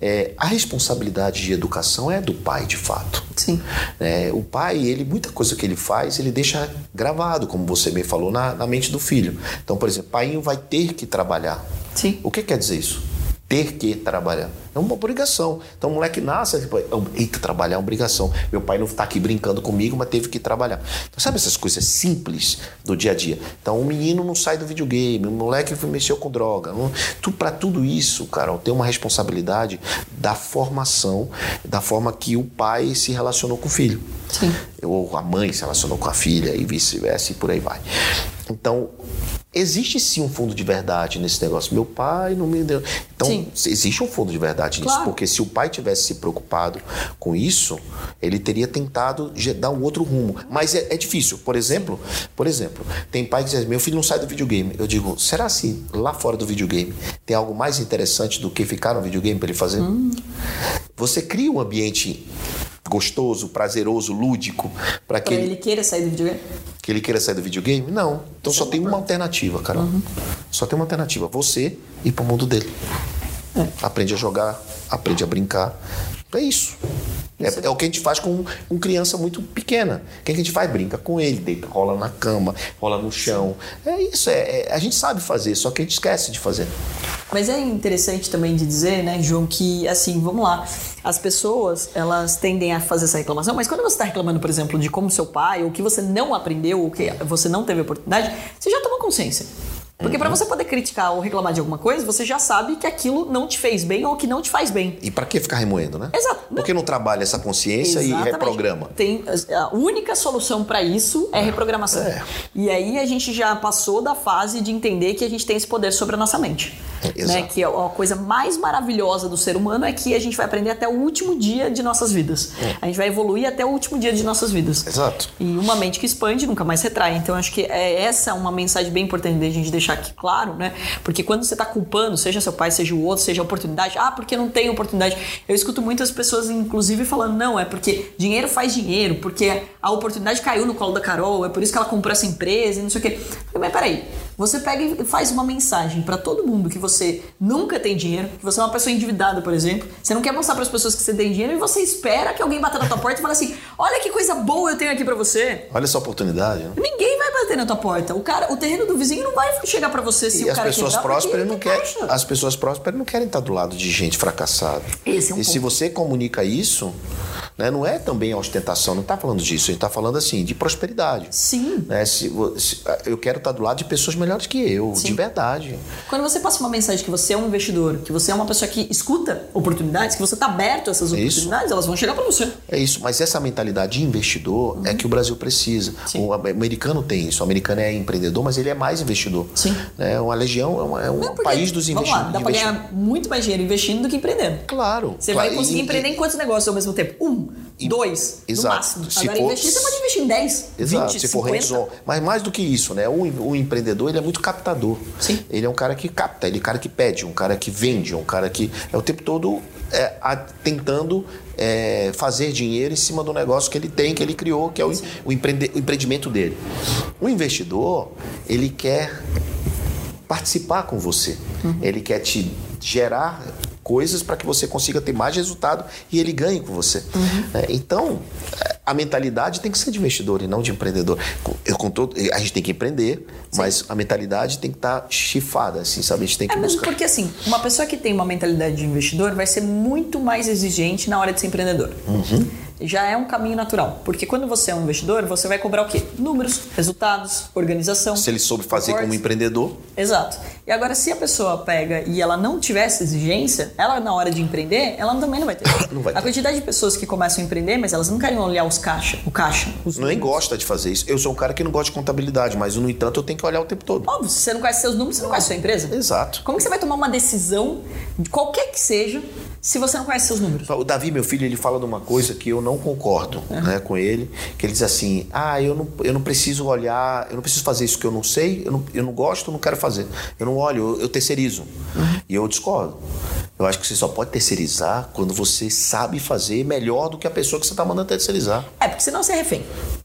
Speaker 2: é, a responsabilidade de educação é do pai, de fato.
Speaker 1: Sim.
Speaker 2: É, o pai, ele muita coisa que ele faz, ele deixa gravado, como você me falou, na, na mente do filho. Então, por exemplo, pai vai ter que trabalhar.
Speaker 1: Sim.
Speaker 2: O que quer dizer isso? Ter que trabalhar. É uma obrigação. Então o moleque nasce, tipo, eita, trabalhar é uma obrigação. Meu pai não está aqui brincando comigo, mas teve que trabalhar. Então, sabe essas coisas simples do dia a dia? Então o menino não sai do videogame, o moleque mexeu com droga. Não, tu, Para tudo isso, Carol, tem uma responsabilidade da formação, da forma que o pai se relacionou com o filho.
Speaker 1: Sim.
Speaker 2: Ou a mãe se relacionou com a filha e vice-versa e por aí vai. Então, existe sim um fundo de verdade nesse negócio. Meu pai não me deu. Então, sim. existe um fundo de verdade nisso. Claro. Porque se o pai tivesse se preocupado com isso, ele teria tentado dar um outro rumo. Mas é, é difícil. Por exemplo, por exemplo, tem pai que diz: meu filho não sai do videogame. Eu digo, será assim, lá fora do videogame, tem algo mais interessante do que ficar no videogame para ele fazer? Hum. Você cria um ambiente gostoso, prazeroso, lúdico para que
Speaker 1: ele... ele queira sair do videogame?
Speaker 2: Que ele queira sair do videogame? Não. Então Isso só é tem uma alternativa, cara. Uhum. Só tem uma alternativa. Você ir para o mundo dele. É. Aprende a jogar, aprende a brincar. É isso. É, é, o que a gente faz com, com criança muito pequena. O que a gente faz? Brinca com ele, deita, rola na cama, rola no chão. É isso, é, é, a gente sabe fazer, só que a gente esquece de fazer.
Speaker 1: Mas é interessante também de dizer, né, João, que assim, vamos lá, as pessoas elas tendem a fazer essa reclamação, mas quando você está reclamando, por exemplo, de como seu pai, ou que você não aprendeu, ou que você não teve oportunidade, você já toma consciência. Porque uhum. para você poder criticar ou reclamar de alguma coisa, você já sabe que aquilo não te fez bem ou que não te faz bem.
Speaker 2: E para que ficar remoendo, né?
Speaker 1: Exato.
Speaker 2: Por que não trabalha essa consciência Exatamente. e reprograma?
Speaker 1: Tem, a única solução para isso é reprogramação. É. E aí a gente já passou da fase de entender que a gente tem esse poder sobre a nossa mente. É, né? Que a coisa mais maravilhosa do ser humano é que a gente vai aprender até o último dia de nossas vidas. É. A gente vai evoluir até o último dia de nossas vidas.
Speaker 2: Exato.
Speaker 1: E uma mente que expande nunca mais retrai. Então acho que é essa uma mensagem bem importante da gente deixar aqui claro, né? Porque quando você está culpando, seja seu pai, seja o outro, seja a oportunidade, ah, porque não tem oportunidade. Eu escuto muitas pessoas, inclusive, falando, não, é porque dinheiro faz dinheiro, porque a oportunidade caiu no colo da Carol, é por isso que ela comprou essa empresa e não sei o quê. Mas peraí, você pega e faz uma mensagem para todo mundo que você nunca tem dinheiro, que você é uma pessoa endividada, por exemplo. Você não quer mostrar para as pessoas que você tem dinheiro e você espera que alguém bata na tua porta e fale assim: "Olha que coisa boa eu tenho aqui para você".
Speaker 2: Olha essa oportunidade. Né?
Speaker 1: Ninguém vai bater na tua porta. O cara, o terreno do vizinho não vai chegar para você se
Speaker 2: e
Speaker 1: o cara
Speaker 2: as pessoas prósperas não querem, as pessoas prósperas não querem estar do lado de gente fracassada.
Speaker 1: Esse é um
Speaker 2: e
Speaker 1: ponto.
Speaker 2: se você comunica isso, né? Não é também a ostentação, não está falando disso, a gente está falando assim, de prosperidade.
Speaker 1: Sim.
Speaker 2: Né? Se, se, eu quero estar do lado de pessoas melhores que eu, Sim. de verdade.
Speaker 1: Quando você passa uma mensagem que você é um investidor, que você é uma pessoa que escuta oportunidades, que você está aberto a essas é oportunidades, elas vão chegar para você.
Speaker 2: É isso, mas essa mentalidade de investidor uhum. é que o Brasil precisa. Sim. O americano tem isso, o americano é empreendedor, mas ele é mais investidor.
Speaker 1: Sim.
Speaker 2: É uma legião, é, uma, é um Não, porque, país dos investidores.
Speaker 1: Dá para ganhar muito mais dinheiro investindo do que empreendendo.
Speaker 2: Claro.
Speaker 1: Você
Speaker 2: claro.
Speaker 1: vai conseguir e, empreender em quantos negócios ao mesmo tempo? Um dois, Exato. no máximo. Se Agora, for, investir, você pode investir em 10,
Speaker 2: Exato.
Speaker 1: 20,
Speaker 2: Se for 50. Mas mais do que isso, né? O, o, empreendedor, ele é muito captador.
Speaker 1: Sim.
Speaker 2: Ele é um cara que capta, ele é um cara que pede, um cara que vende, um cara que é o tempo todo é, a, tentando é, fazer dinheiro em cima do negócio que ele tem, que ele criou, que é o, o, empreende, o empreendimento dele. O investidor, ele quer participar com você. Uhum. Ele quer te gerar coisas para que você consiga ter mais resultado e ele ganhe com você. Uhum. É, então, a mentalidade tem que ser de investidor e não de empreendedor. Eu, com todo, a gente tem que empreender, Sim. mas a mentalidade tem que estar tá chifada, assim, sabe? A gente tem que
Speaker 1: é
Speaker 2: mesmo
Speaker 1: porque, assim, uma pessoa que tem uma mentalidade de investidor vai ser muito mais exigente na hora de ser empreendedor.
Speaker 2: Uhum
Speaker 1: já é um caminho natural. Porque quando você é um investidor, você vai cobrar o quê? Números, resultados, organização.
Speaker 2: Se ele soube fazer reportes. como empreendedor.
Speaker 1: Exato. E agora, se a pessoa pega e ela não tiver essa exigência, ela na hora de empreender, ela também não vai ter.
Speaker 2: não vai ter.
Speaker 1: A quantidade de pessoas que começam a empreender, mas elas não querem olhar os caixa, o caixa. Os
Speaker 2: Nem gosta de fazer isso. Eu sou um cara que não gosta de contabilidade, mas no entanto eu tenho que olhar o tempo todo.
Speaker 1: Óbvio, se você não conhece seus números, você não conhece sua empresa.
Speaker 2: Exato.
Speaker 1: Como que você vai tomar uma decisão, de qualquer que seja, se você não conhece seus números.
Speaker 2: O Davi, meu filho, ele fala de uma coisa que eu não concordo uhum. né, com ele, que ele diz assim, ah, eu não, eu não preciso olhar, eu não preciso fazer isso que eu não sei, eu não, eu não gosto, não quero fazer. Eu não olho, eu, eu terceirizo. Uhum. E eu discordo. Eu acho que você só pode terceirizar quando você sabe fazer melhor do que a pessoa que você está mandando terceirizar.
Speaker 1: É, porque senão você é refém.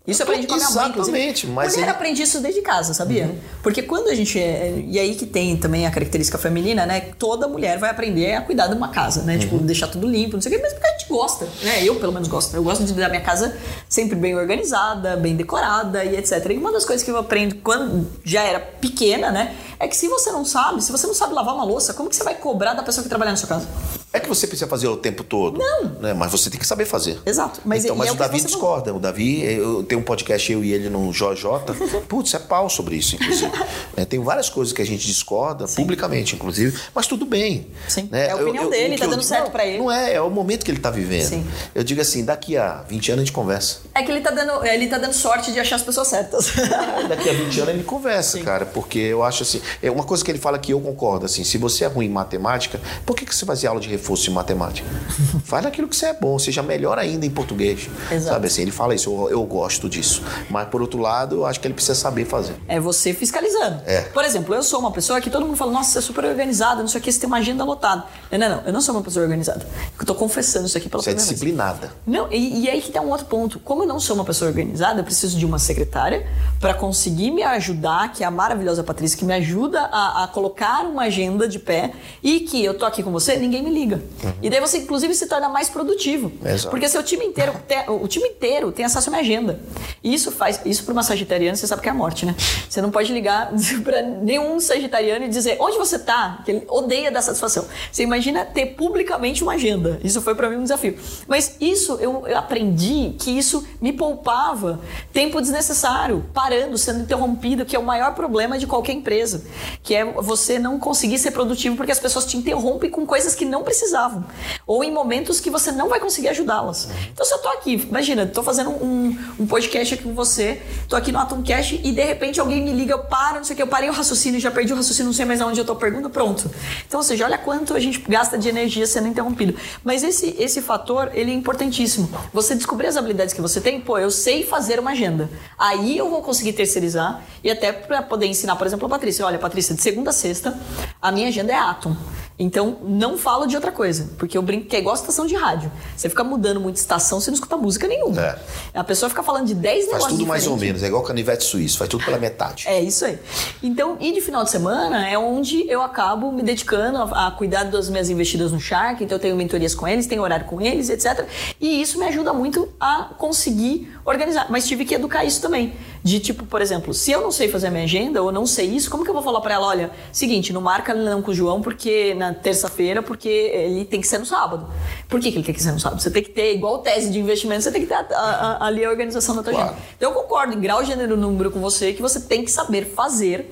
Speaker 1: Isso eu aprendi com a minha mãe.
Speaker 2: Exatamente, mas
Speaker 1: Mulher
Speaker 2: ele-
Speaker 1: aprende isso desde casa, sabia? Porque quando a gente é. E aí que tem também a característica feminina, né? Toda mulher vai aprender a cuidar de uma casa, né? Tipo, deixar tudo limpo, não sei o quê, mas porque a gente gosta, né? Eu, pelo menos, gosto. Eu gosto de dar minha casa sempre bem organizada, bem decorada e etc. E uma das coisas que eu aprendo quando já era pequena, né? É que se você não sabe, se você não sabe lavar uma louça, como que você vai cobrar da pessoa que trabalha na sua casa?
Speaker 2: É que você precisa fazer o tempo todo.
Speaker 1: Não.
Speaker 2: Né? Mas você tem que saber fazer.
Speaker 1: Exato. Mas,
Speaker 2: então, mas
Speaker 1: é
Speaker 2: o Davi
Speaker 1: falou.
Speaker 2: discorda. O Davi, eu tenho um podcast, eu e ele no JJ. Putz, é pau sobre isso, inclusive. É, tem várias coisas que a gente discorda, publicamente, inclusive, mas tudo bem.
Speaker 1: Sim.
Speaker 2: né?
Speaker 1: É a opinião
Speaker 2: Eu-
Speaker 1: dele, tá dando certo pra ele.
Speaker 2: Não é, é o momento que ele tá vivendo.
Speaker 1: Sim.
Speaker 2: Eu digo assim, daqui a 20 anos a gente conversa.
Speaker 1: É que ele tá dando, ele tá dando sorte de achar as pessoas certas.
Speaker 2: Daqui a 20 anos ele conversa, cara, porque eu acho assim, é uma coisa que ele fala que eu concordo assim, se você é ruim em matemática, por que, que você fazia aula de reforço em matemática? Faz naquilo que você é bom, seja melhor ainda em português.
Speaker 1: Exato.
Speaker 2: Sabe assim, ele fala isso, eu, eu gosto disso. Mas por outro lado, eu acho que ele precisa saber fazer.
Speaker 1: É você fiscalizando.
Speaker 2: É.
Speaker 1: Por exemplo, eu sou uma pessoa que todo mundo fala, nossa, você é super organizada, não sei o que, você tem uma agenda lotada. Não, não, não, eu não sou uma pessoa organizada. Eu tô confessando isso aqui pela
Speaker 2: Você é
Speaker 1: primeira vez.
Speaker 2: disciplinada.
Speaker 1: Não, e, e aí que tá um outro ponto. Como eu não sou uma pessoa organizada, eu preciso de uma secretária para conseguir me ajudar, que é a maravilhosa Patrícia, que me ajuda a, a colocar uma agenda de pé e que eu tô aqui com você, ninguém me liga. E daí você, inclusive, se torna mais produtivo.
Speaker 2: Exato.
Speaker 1: Porque seu time inteiro, o time inteiro tem acesso à minha agenda. E isso faz, isso para uma sagitariana, você sabe que é a morte, né? Você não pode ligar para nenhum sagitariano e dizer onde você tá, que ele odeia dar satisfação. Você imagina ter publicamente uma agenda. Isso foi para mim um desafio. Mas isso eu, eu aprendi que isso me poupava tempo desnecessário, parando, sendo interrompido, que é o maior problema de qualquer empresa, que é você não conseguir ser produtivo porque as pessoas te interrompem com coisas que não precisavam, ou em momentos que você não vai conseguir ajudá-las. Então se eu tô aqui, imagina, tô fazendo um, um podcast aqui com você, tô aqui no Atomcast e de repente alguém me liga, eu paro, não sei o que, eu parei o raciocínio, já perdi o raciocínio, não sei mais aonde eu tô pergunta, pronto. Então, ou seja, olha quanto a gente gasta de energia sendo interrompido. Mas esse, esse fator, ele é importantíssimo. Você descobrir as habilidades que você tem, pô, eu sei fazer uma agenda. Aí eu vou conseguir terceirizar e até para poder ensinar, por exemplo, a Patrícia. Olha, Patrícia, de segunda a sexta, a minha agenda é Atom. Então, não falo de outra coisa, porque eu brinco que é igual estação de rádio. Você fica mudando muito de estação, você não escuta música nenhuma.
Speaker 2: É.
Speaker 1: A pessoa fica falando de 10
Speaker 2: Faz
Speaker 1: negócios
Speaker 2: tudo mais ou menos, é igual canivete suíço, faz tudo pela metade.
Speaker 1: É isso aí. Então, e de final de semana é onde eu acabo me dedicando a, a cuidar das minhas investidas no Shark. Então, eu tenho mentorias com eles, tenho horário com eles, etc. E isso me ajuda muito a conseguir organizar. Mas tive que educar isso também. De tipo, por exemplo, se eu não sei fazer a minha agenda ou não sei isso, como que eu vou falar pra ela? Olha, seguinte, não marca não com o João porque na terça-feira, porque ele tem que ser no sábado. Por que, que ele tem que ser no sábado? Você tem que ter, igual tese de investimento, você tem que ter a- a- a- ali a organização da tua
Speaker 2: Claro.
Speaker 1: agenda. Então eu concordo em grau, gênero, número com você que você tem que saber fazer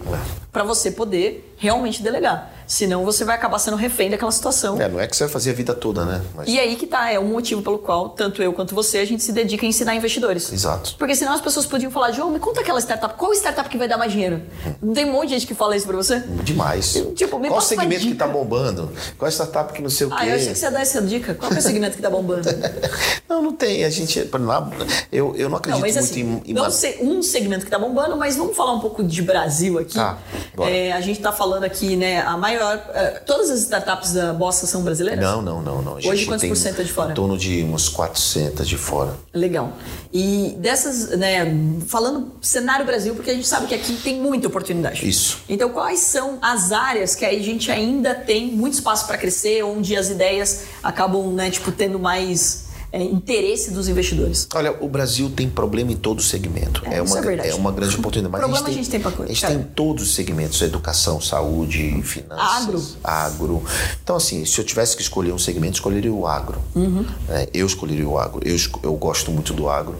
Speaker 1: para você poder realmente delegar. Senão você vai acabar sendo refém daquela situação.
Speaker 2: É, não é que você vai fazer a vida toda, né? Mas-
Speaker 1: E aí que tá, é o motivo pelo qual tanto eu quanto você a gente se dedica a ensinar investidores.
Speaker 2: Exato.
Speaker 1: Porque senão as pessoas podiam falar, João, me conta aquela startup, qual startup que vai dar mais dinheiro? Não tem um monte de gente que fala isso pra você?
Speaker 2: Demais.
Speaker 1: Tipo, me
Speaker 2: Qual segmento que tá bombando? Qual startup que não sei o quê?
Speaker 1: Ah, eu achei que você ia dar essa dica. Qual que é o segmento que tá bombando?
Speaker 2: Não, não tem. A gente. lá, Eu, eu não acredito
Speaker 1: Não, mas
Speaker 2: muito
Speaker 1: assim,
Speaker 2: em, em
Speaker 1: não sei um segmento que tá bombando, mas vamos falar um pouco de Brasil aqui.
Speaker 2: Tá.
Speaker 1: É, a gente tá falando aqui, né, a maior... é, todas as startups da Bossa são brasileiras?
Speaker 2: Não, não, não, não.
Speaker 1: Hoje quantos por cento é de fora?
Speaker 2: Em torno de uns 400 de fora.
Speaker 1: Legal. E dessas, né, falando cenário Brasil, porque a gente sabe que aqui tem muita oportunidade.
Speaker 2: Isso.
Speaker 1: Então, quais são as áreas que a gente ainda tem muito espaço para crescer, onde as ideias acabam, né, tipo, tendo mais é, interesse dos investidores?
Speaker 2: Olha, o Brasil tem problema em todo segmento.
Speaker 1: É,
Speaker 2: É,
Speaker 1: isso
Speaker 2: uma,
Speaker 1: é
Speaker 2: é uma grande oportunidade. Mas
Speaker 1: Problema
Speaker 2: a gente tem,
Speaker 1: a gente tem
Speaker 2: a gente tem em todos os segmentos: educação, saúde, finanças,
Speaker 1: Agro.
Speaker 2: agro. Então, assim, se eu tivesse que escolher um segmento, escolheria o agro.
Speaker 1: Uhum.
Speaker 2: É, eu escolheria o agro. Eu, eu gosto muito do agro.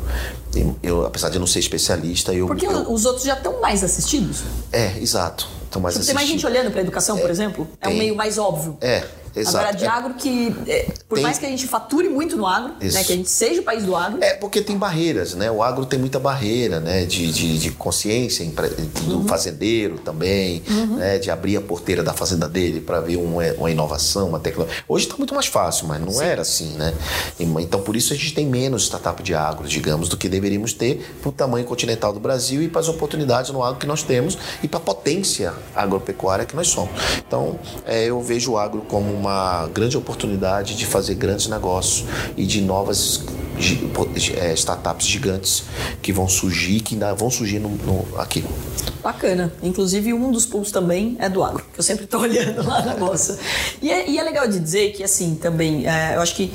Speaker 2: Eu, eu, apesar de não ser especialista, eu.
Speaker 1: Porque
Speaker 2: eu-
Speaker 1: os outros já estão mais assistidos.
Speaker 2: É, exato. Então, mais
Speaker 1: Tipo, tem mais gente olhando para educação, por exemplo? É um
Speaker 2: tem.
Speaker 1: meio mais óbvio.
Speaker 2: É, exato.
Speaker 1: Agora, de
Speaker 2: É-
Speaker 1: agro que, é, por
Speaker 2: Tem-
Speaker 1: mais que a gente fature muito no agro, né, que a gente seja o país do agro,
Speaker 2: É porque tem barreiras, né? O agro tem muita barreira, né? De, de, de consciência do
Speaker 1: Uhum.
Speaker 2: fazendeiro também, né? De abrir a porteira da fazenda dele para ver uma, uma inovação, uma tecnologia. Hoje está muito mais fácil, mas não era assim, né? Então por isso a gente tem menos startup de agro, digamos, do que deveríamos ter para o tamanho continental do Brasil e para as oportunidades no agro que nós temos e para a potência agropecuária que nós somos. Então é, eu vejo o agro como uma grande oportunidade de fazer grandes negócios e de novas é, startups gigantes que vão surgir, que ainda vão surgir no, no, aqui.
Speaker 1: Bacana. Inclusive, um dos pools também é do agro, que eu sempre estou olhando lá na moça. E é, e é, legal de dizer que, assim, também, é, eu acho que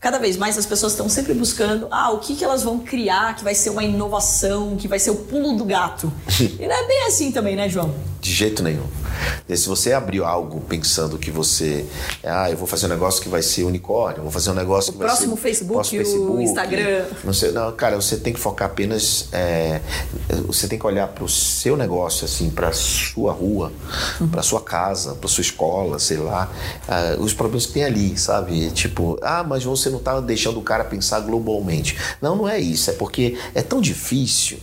Speaker 1: cada vez mais as pessoas estão sempre buscando ah, o que, que elas vão criar que vai ser uma inovação, que vai ser o pulo do gato. e não é bem assim também, né, João?
Speaker 2: De jeito nenhum. E se você abriu algo pensando que você, ah, eu vou fazer um negócio que vai ser unicórnio, vou fazer um negócio
Speaker 1: o
Speaker 2: que
Speaker 1: vai ser.
Speaker 2: Facebook,
Speaker 1: próximo Facebook, o Instagram.
Speaker 2: Não sei, não, cara, você tem que focar apenas. É, você tem que olhar para o seu negócio, assim, para sua rua, uhum. para sua casa, para sua escola, sei lá, uh, os problemas que tem ali, sabe? Tipo, ah, mas você não está deixando o cara pensar globalmente. Não, não é isso. É porque é tão difícil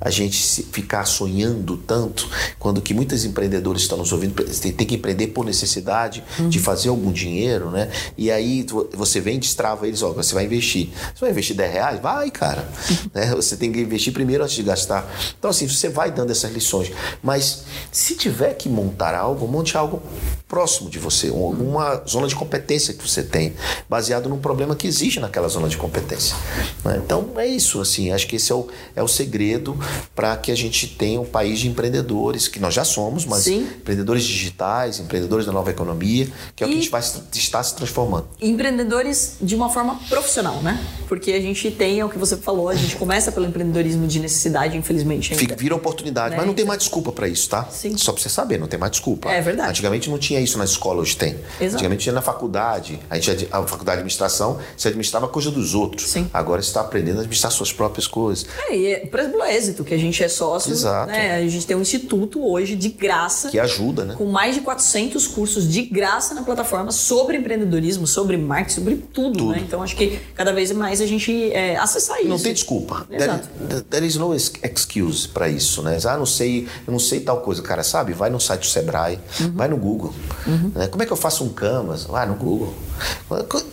Speaker 2: a gente ficar sonhando tanto quando que muitos empreendedores estão nos ouvindo tem que empreender por necessidade uhum. de fazer algum dinheiro, né? E aí você vem e destrava eles, ó, você vai investir. Você vai investir 10 reais? Vai, cara. né? Você tem que investir primeiro antes de gastar. Então, assim, você vai dando essas lições. Mas se tiver que montar algo, monte algo próximo de você, alguma zona de competência que você tem, baseado num problema que existe naquela zona de competência. Né? Então, é isso, assim, acho que esse é o, é o segredo para que a gente tenha um país de empreendedores, que nós já somos, mas Sim. empreendedores digitais, empreendedores da nova economia, que é e o que a gente vai estar se transformando.
Speaker 1: Empreendedores de uma forma profissional, né? Porque a gente tem, é o que você falou, a gente começa pelo empreendedorismo de necessidade, infelizmente. Ainda.
Speaker 2: Fica, vira oportunidade, né? mas não tem mais desculpa para isso, tá?
Speaker 1: Sim.
Speaker 2: Só para você saber, não tem mais desculpa.
Speaker 1: É verdade.
Speaker 2: Antigamente não tinha isso na escola, hoje tem.
Speaker 1: Exato.
Speaker 2: Antigamente tinha na faculdade, a gente a faculdade de administração, você administrava coisa dos outros.
Speaker 1: Sim.
Speaker 2: Agora você está aprendendo a administrar suas próprias coisas.
Speaker 1: É, e é, por exemplo, o êxito, que a gente é sócio.
Speaker 2: Exato.
Speaker 1: Né? A gente tem um instituto hoje de graça.
Speaker 2: Que ajuda, né?
Speaker 1: Com mais de 400 cursos de graça na plataforma sobre empreendedorismo, sobre marketing, sobre tudo, tudo. Né? Então acho que cada vez mais a gente é, acessar isso.
Speaker 2: Não tem desculpa.
Speaker 1: Exato.
Speaker 2: There, there is no excuse para isso, né? Ah, não sei, eu não sei tal coisa. Cara, sabe? Vai no site do Sebrae, uhum. vai no Google. Uhum. Né? Como é que eu faço um Canvas? Vai no Google.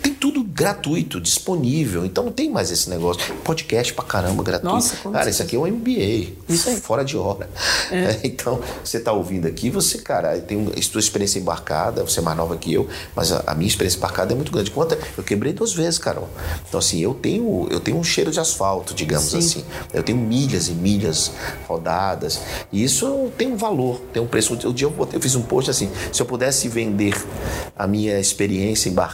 Speaker 2: Tem tudo gratuito, disponível. Então não tem mais esse negócio. Podcast pra caramba, gratuito.
Speaker 1: Nossa,
Speaker 2: cara, isso aqui é um MBA.
Speaker 1: Isso aí.
Speaker 2: Fora de hora.
Speaker 1: É.
Speaker 2: Então, você tá ouvindo aqui, você, cara, tem sua experiência embarcada, você é mais nova que eu, mas a, a, minha experiência embarcada é muito grande. Quanto eu quebrei duas vezes, Carol. Então, assim, eu tenho, eu tenho um cheiro de asfalto, digamos
Speaker 1: Sim.
Speaker 2: assim. Eu tenho milhas e milhas rodadas. E isso tem um valor, tem um preço. O dia eu, eu fiz um post assim: se eu pudesse vender a minha experiência embarcada,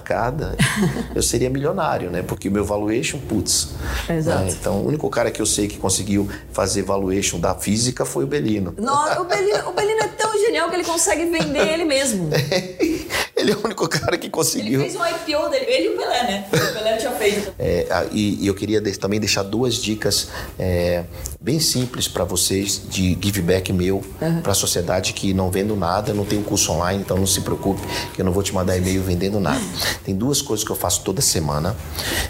Speaker 2: eu seria milionário, né? Porque o meu valuation, putz.
Speaker 1: Exato. Né?
Speaker 2: Então, o único cara que eu sei que conseguiu fazer valuation da física foi o Belino.
Speaker 1: Não, o Belino, o Belino é tão genial que ele consegue vender ele mesmo.
Speaker 2: ele é o único cara que conseguiu.
Speaker 1: Ele fez um IPO dele, ele e o Pelé, né? O Pelé tinha feito.
Speaker 2: É, e, e, eu queria também deixar duas dicas é, bem simples para vocês de give back meu uhum. para a sociedade que não vendo nada, não tem um curso online, então não se preocupe que eu não vou te mandar e-mail vendendo nada. Tem duas coisas que eu faço toda semana,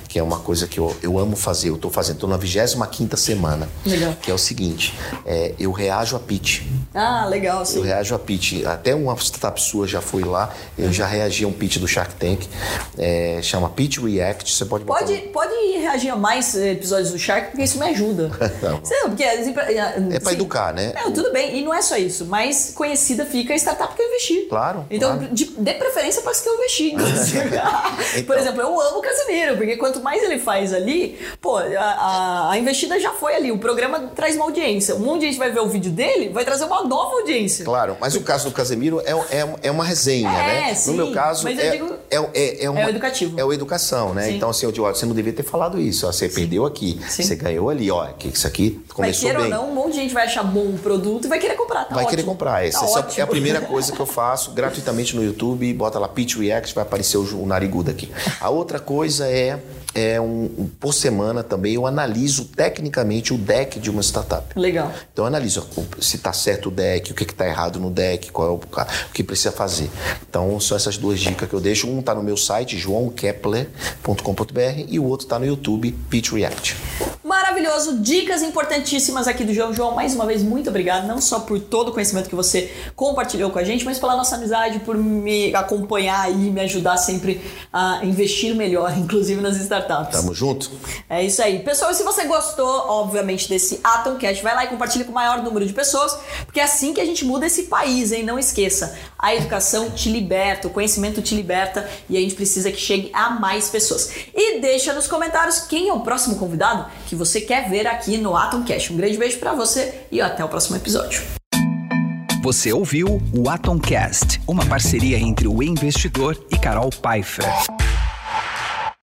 Speaker 2: que é uma coisa que eu, eu amo fazer, eu estou fazendo, estou na 25 semana.
Speaker 1: Legal.
Speaker 2: Que é o seguinte, é, eu reajo a pitch.
Speaker 1: Ah, legal, sim.
Speaker 2: Eu reajo a pitch. Até uma startup sua já foi lá, eu já reagi a um pitch do Shark Tank, é, chama Pitch React, você pode
Speaker 1: Pode, pode reagir a mais episódios do Shark, porque isso me ajuda.
Speaker 2: não.
Speaker 1: Porque,
Speaker 2: é para educar, né?
Speaker 1: É, tudo bem, e não é só isso, mas conhecida fica a startup que eu investi.
Speaker 2: Claro.
Speaker 1: Então,
Speaker 2: claro.
Speaker 1: De, dê preferência para as que eu investi, então. Por exemplo, eu amo o Casimiro, porque quanto mais ele faz ali, pô, a, a, a, investida já foi ali, o programa traz uma audiência. Um monte de gente vai ver o vídeo dele, vai trazer uma nova audiência.
Speaker 2: Claro, mas o caso do Casemiro é, é, é uma resenha,
Speaker 1: é,
Speaker 2: né?
Speaker 1: Sim,
Speaker 2: no meu caso, é,
Speaker 1: digo,
Speaker 2: é, é, é, uma,
Speaker 1: é o educativo.
Speaker 2: É o educação, né?
Speaker 1: Sim.
Speaker 2: Então, assim, eu digo, você não devia ter falado isso, ó, você sim. perdeu aqui, você ganhou ali, ó, que isso aqui começou bem.
Speaker 1: ou não, um monte de gente vai achar bom o produto e vai querer comprar, tá
Speaker 2: Vai
Speaker 1: ótimo.
Speaker 2: querer comprar, essa,
Speaker 1: tá
Speaker 2: essa é a primeira coisa que eu faço gratuitamente no YouTube, bota lá Pitch React, vai aparecer o, o narigudo aqui. A outra coisa é é um, por semana também eu analiso tecnicamente o deck de uma startup.
Speaker 1: Legal.
Speaker 2: Então eu analiso se está certo o deck, o que está errado no deck, qual é o, o, que precisa fazer. Então são essas duas dicas que eu deixo. Um está no meu site, joãokepler.com.br, e o outro está no YouTube, Pitch React.
Speaker 1: Maravilhoso, dicas importantíssimas aqui do João. João, mais uma vez, muito obrigado, não só por todo o conhecimento que você compartilhou com a gente, mas pela nossa amizade, por me acompanhar e me ajudar sempre a investir melhor, inclusive nas startups.
Speaker 2: Tamo junto.
Speaker 1: É isso aí. Pessoal, se você gostou, obviamente, desse Atom Cash, vai lá e compartilha com o maior número de pessoas, porque é assim que a gente muda esse país, hein? Não esqueça. A educação te liberta, o conhecimento te liberta e a gente precisa que chegue a mais pessoas. E deixa nos comentários quem é o próximo convidado que você quer ver aqui no Atom Cash. Um grande beijo para você e até o próximo episódio.
Speaker 3: Você ouviu o Atomcast, uma parceria entre o investidor e Carol Pfeiffer.